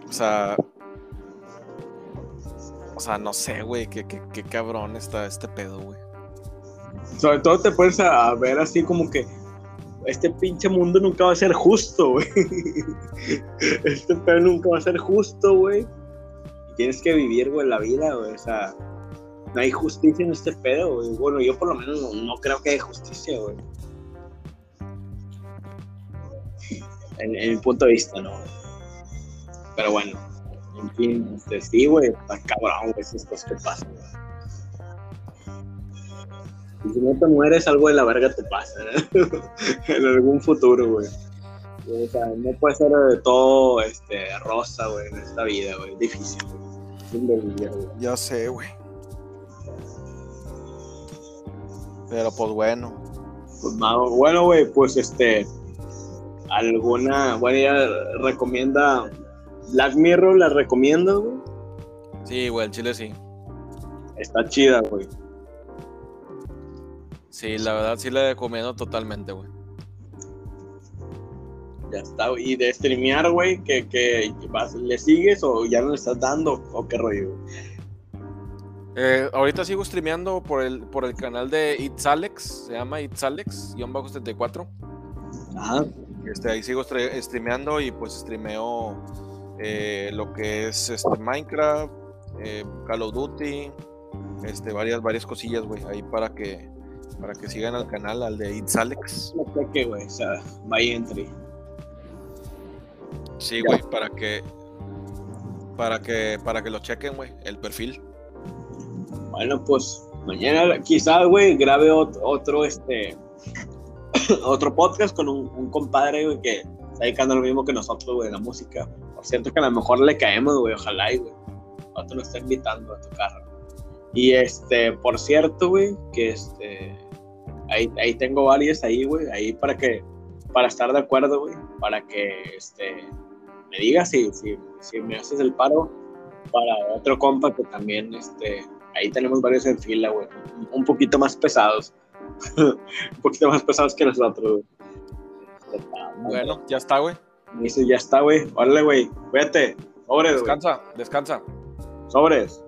Speaker 2: O sea. O sea, no sé, güey, qué, qué, cabrón está este pedo, güey.
Speaker 1: Sobre todo te puedes a ver así como que este pinche mundo nunca va a ser justo, güey. Este pedo nunca va a ser justo, güey tienes que vivir, güey, la vida, güey. O sea, no hay justicia en este pedo, güey. Bueno, yo por lo menos no, creo que haya justicia, güey. En, mi punto de vista, ¿no? Pero bueno, en fin, este, sí, güey, está cabrón, güey, esas cosas que pasan, güey. Si no te mueres, algo de la verga te pasa, ¿eh? en algún futuro, güey. O sea, no puede ser de todo este, rosa, güey, en esta vida, güey. Difícil, güey.
Speaker 2: Ya sé, güey. Pero pues bueno.
Speaker 1: Pues bueno, güey, pues este. ¿Alguna. Bueno, ya recomienda. Black Mirror, ¿la recomiendo, güey?
Speaker 2: Sí, güey, el chile sí.
Speaker 1: Está chida, güey.
Speaker 2: Sí, la verdad sí la recomiendo totalmente, güey.
Speaker 1: Ya está, y de streamear, güey, que, que vas, ¿le sigues o ya no le estás dando? ¿O qué rollo?
Speaker 2: Eh, ahorita sigo streameando por el, por el canal de It's Alex, se llama It's Alex, 74. Ajá. Este, ahí sigo streameando y pues streameo eh, lo que es este, Minecraft, eh, Call of Duty, este, varias, varias cosillas, güey, ahí para que, para que sigan al canal, al de It's Alex.
Speaker 1: No sé qué, güey, o sea, vaya entry.
Speaker 2: Sí, güey, para que para que para que lo chequen, güey, el perfil.
Speaker 1: Bueno, pues mañana quizás, güey, grabe otro, este otro podcast con un, compadre, güey, que está dedicando lo mismo que nosotros, güey, la música. Por cierto que a lo mejor le caemos, güey, ojalá, güey. Otro nos está invitando a tocar. Y este, por cierto, güey, que este ahí, ahí tengo varios ahí, güey, ahí para que para estar de acuerdo, güey, para que este me digas si, si, me haces el paro para otro compa que también, este, ahí tenemos varios en fila, güey, un poquito más pesados, un poquito más pesados que nosotros,
Speaker 2: güey. Bueno, ya está, güey.
Speaker 1: Dice, ya está, güey. Órale, güey. Cuídate. Sobres,
Speaker 2: Descansa, descansa.
Speaker 1: Sobres.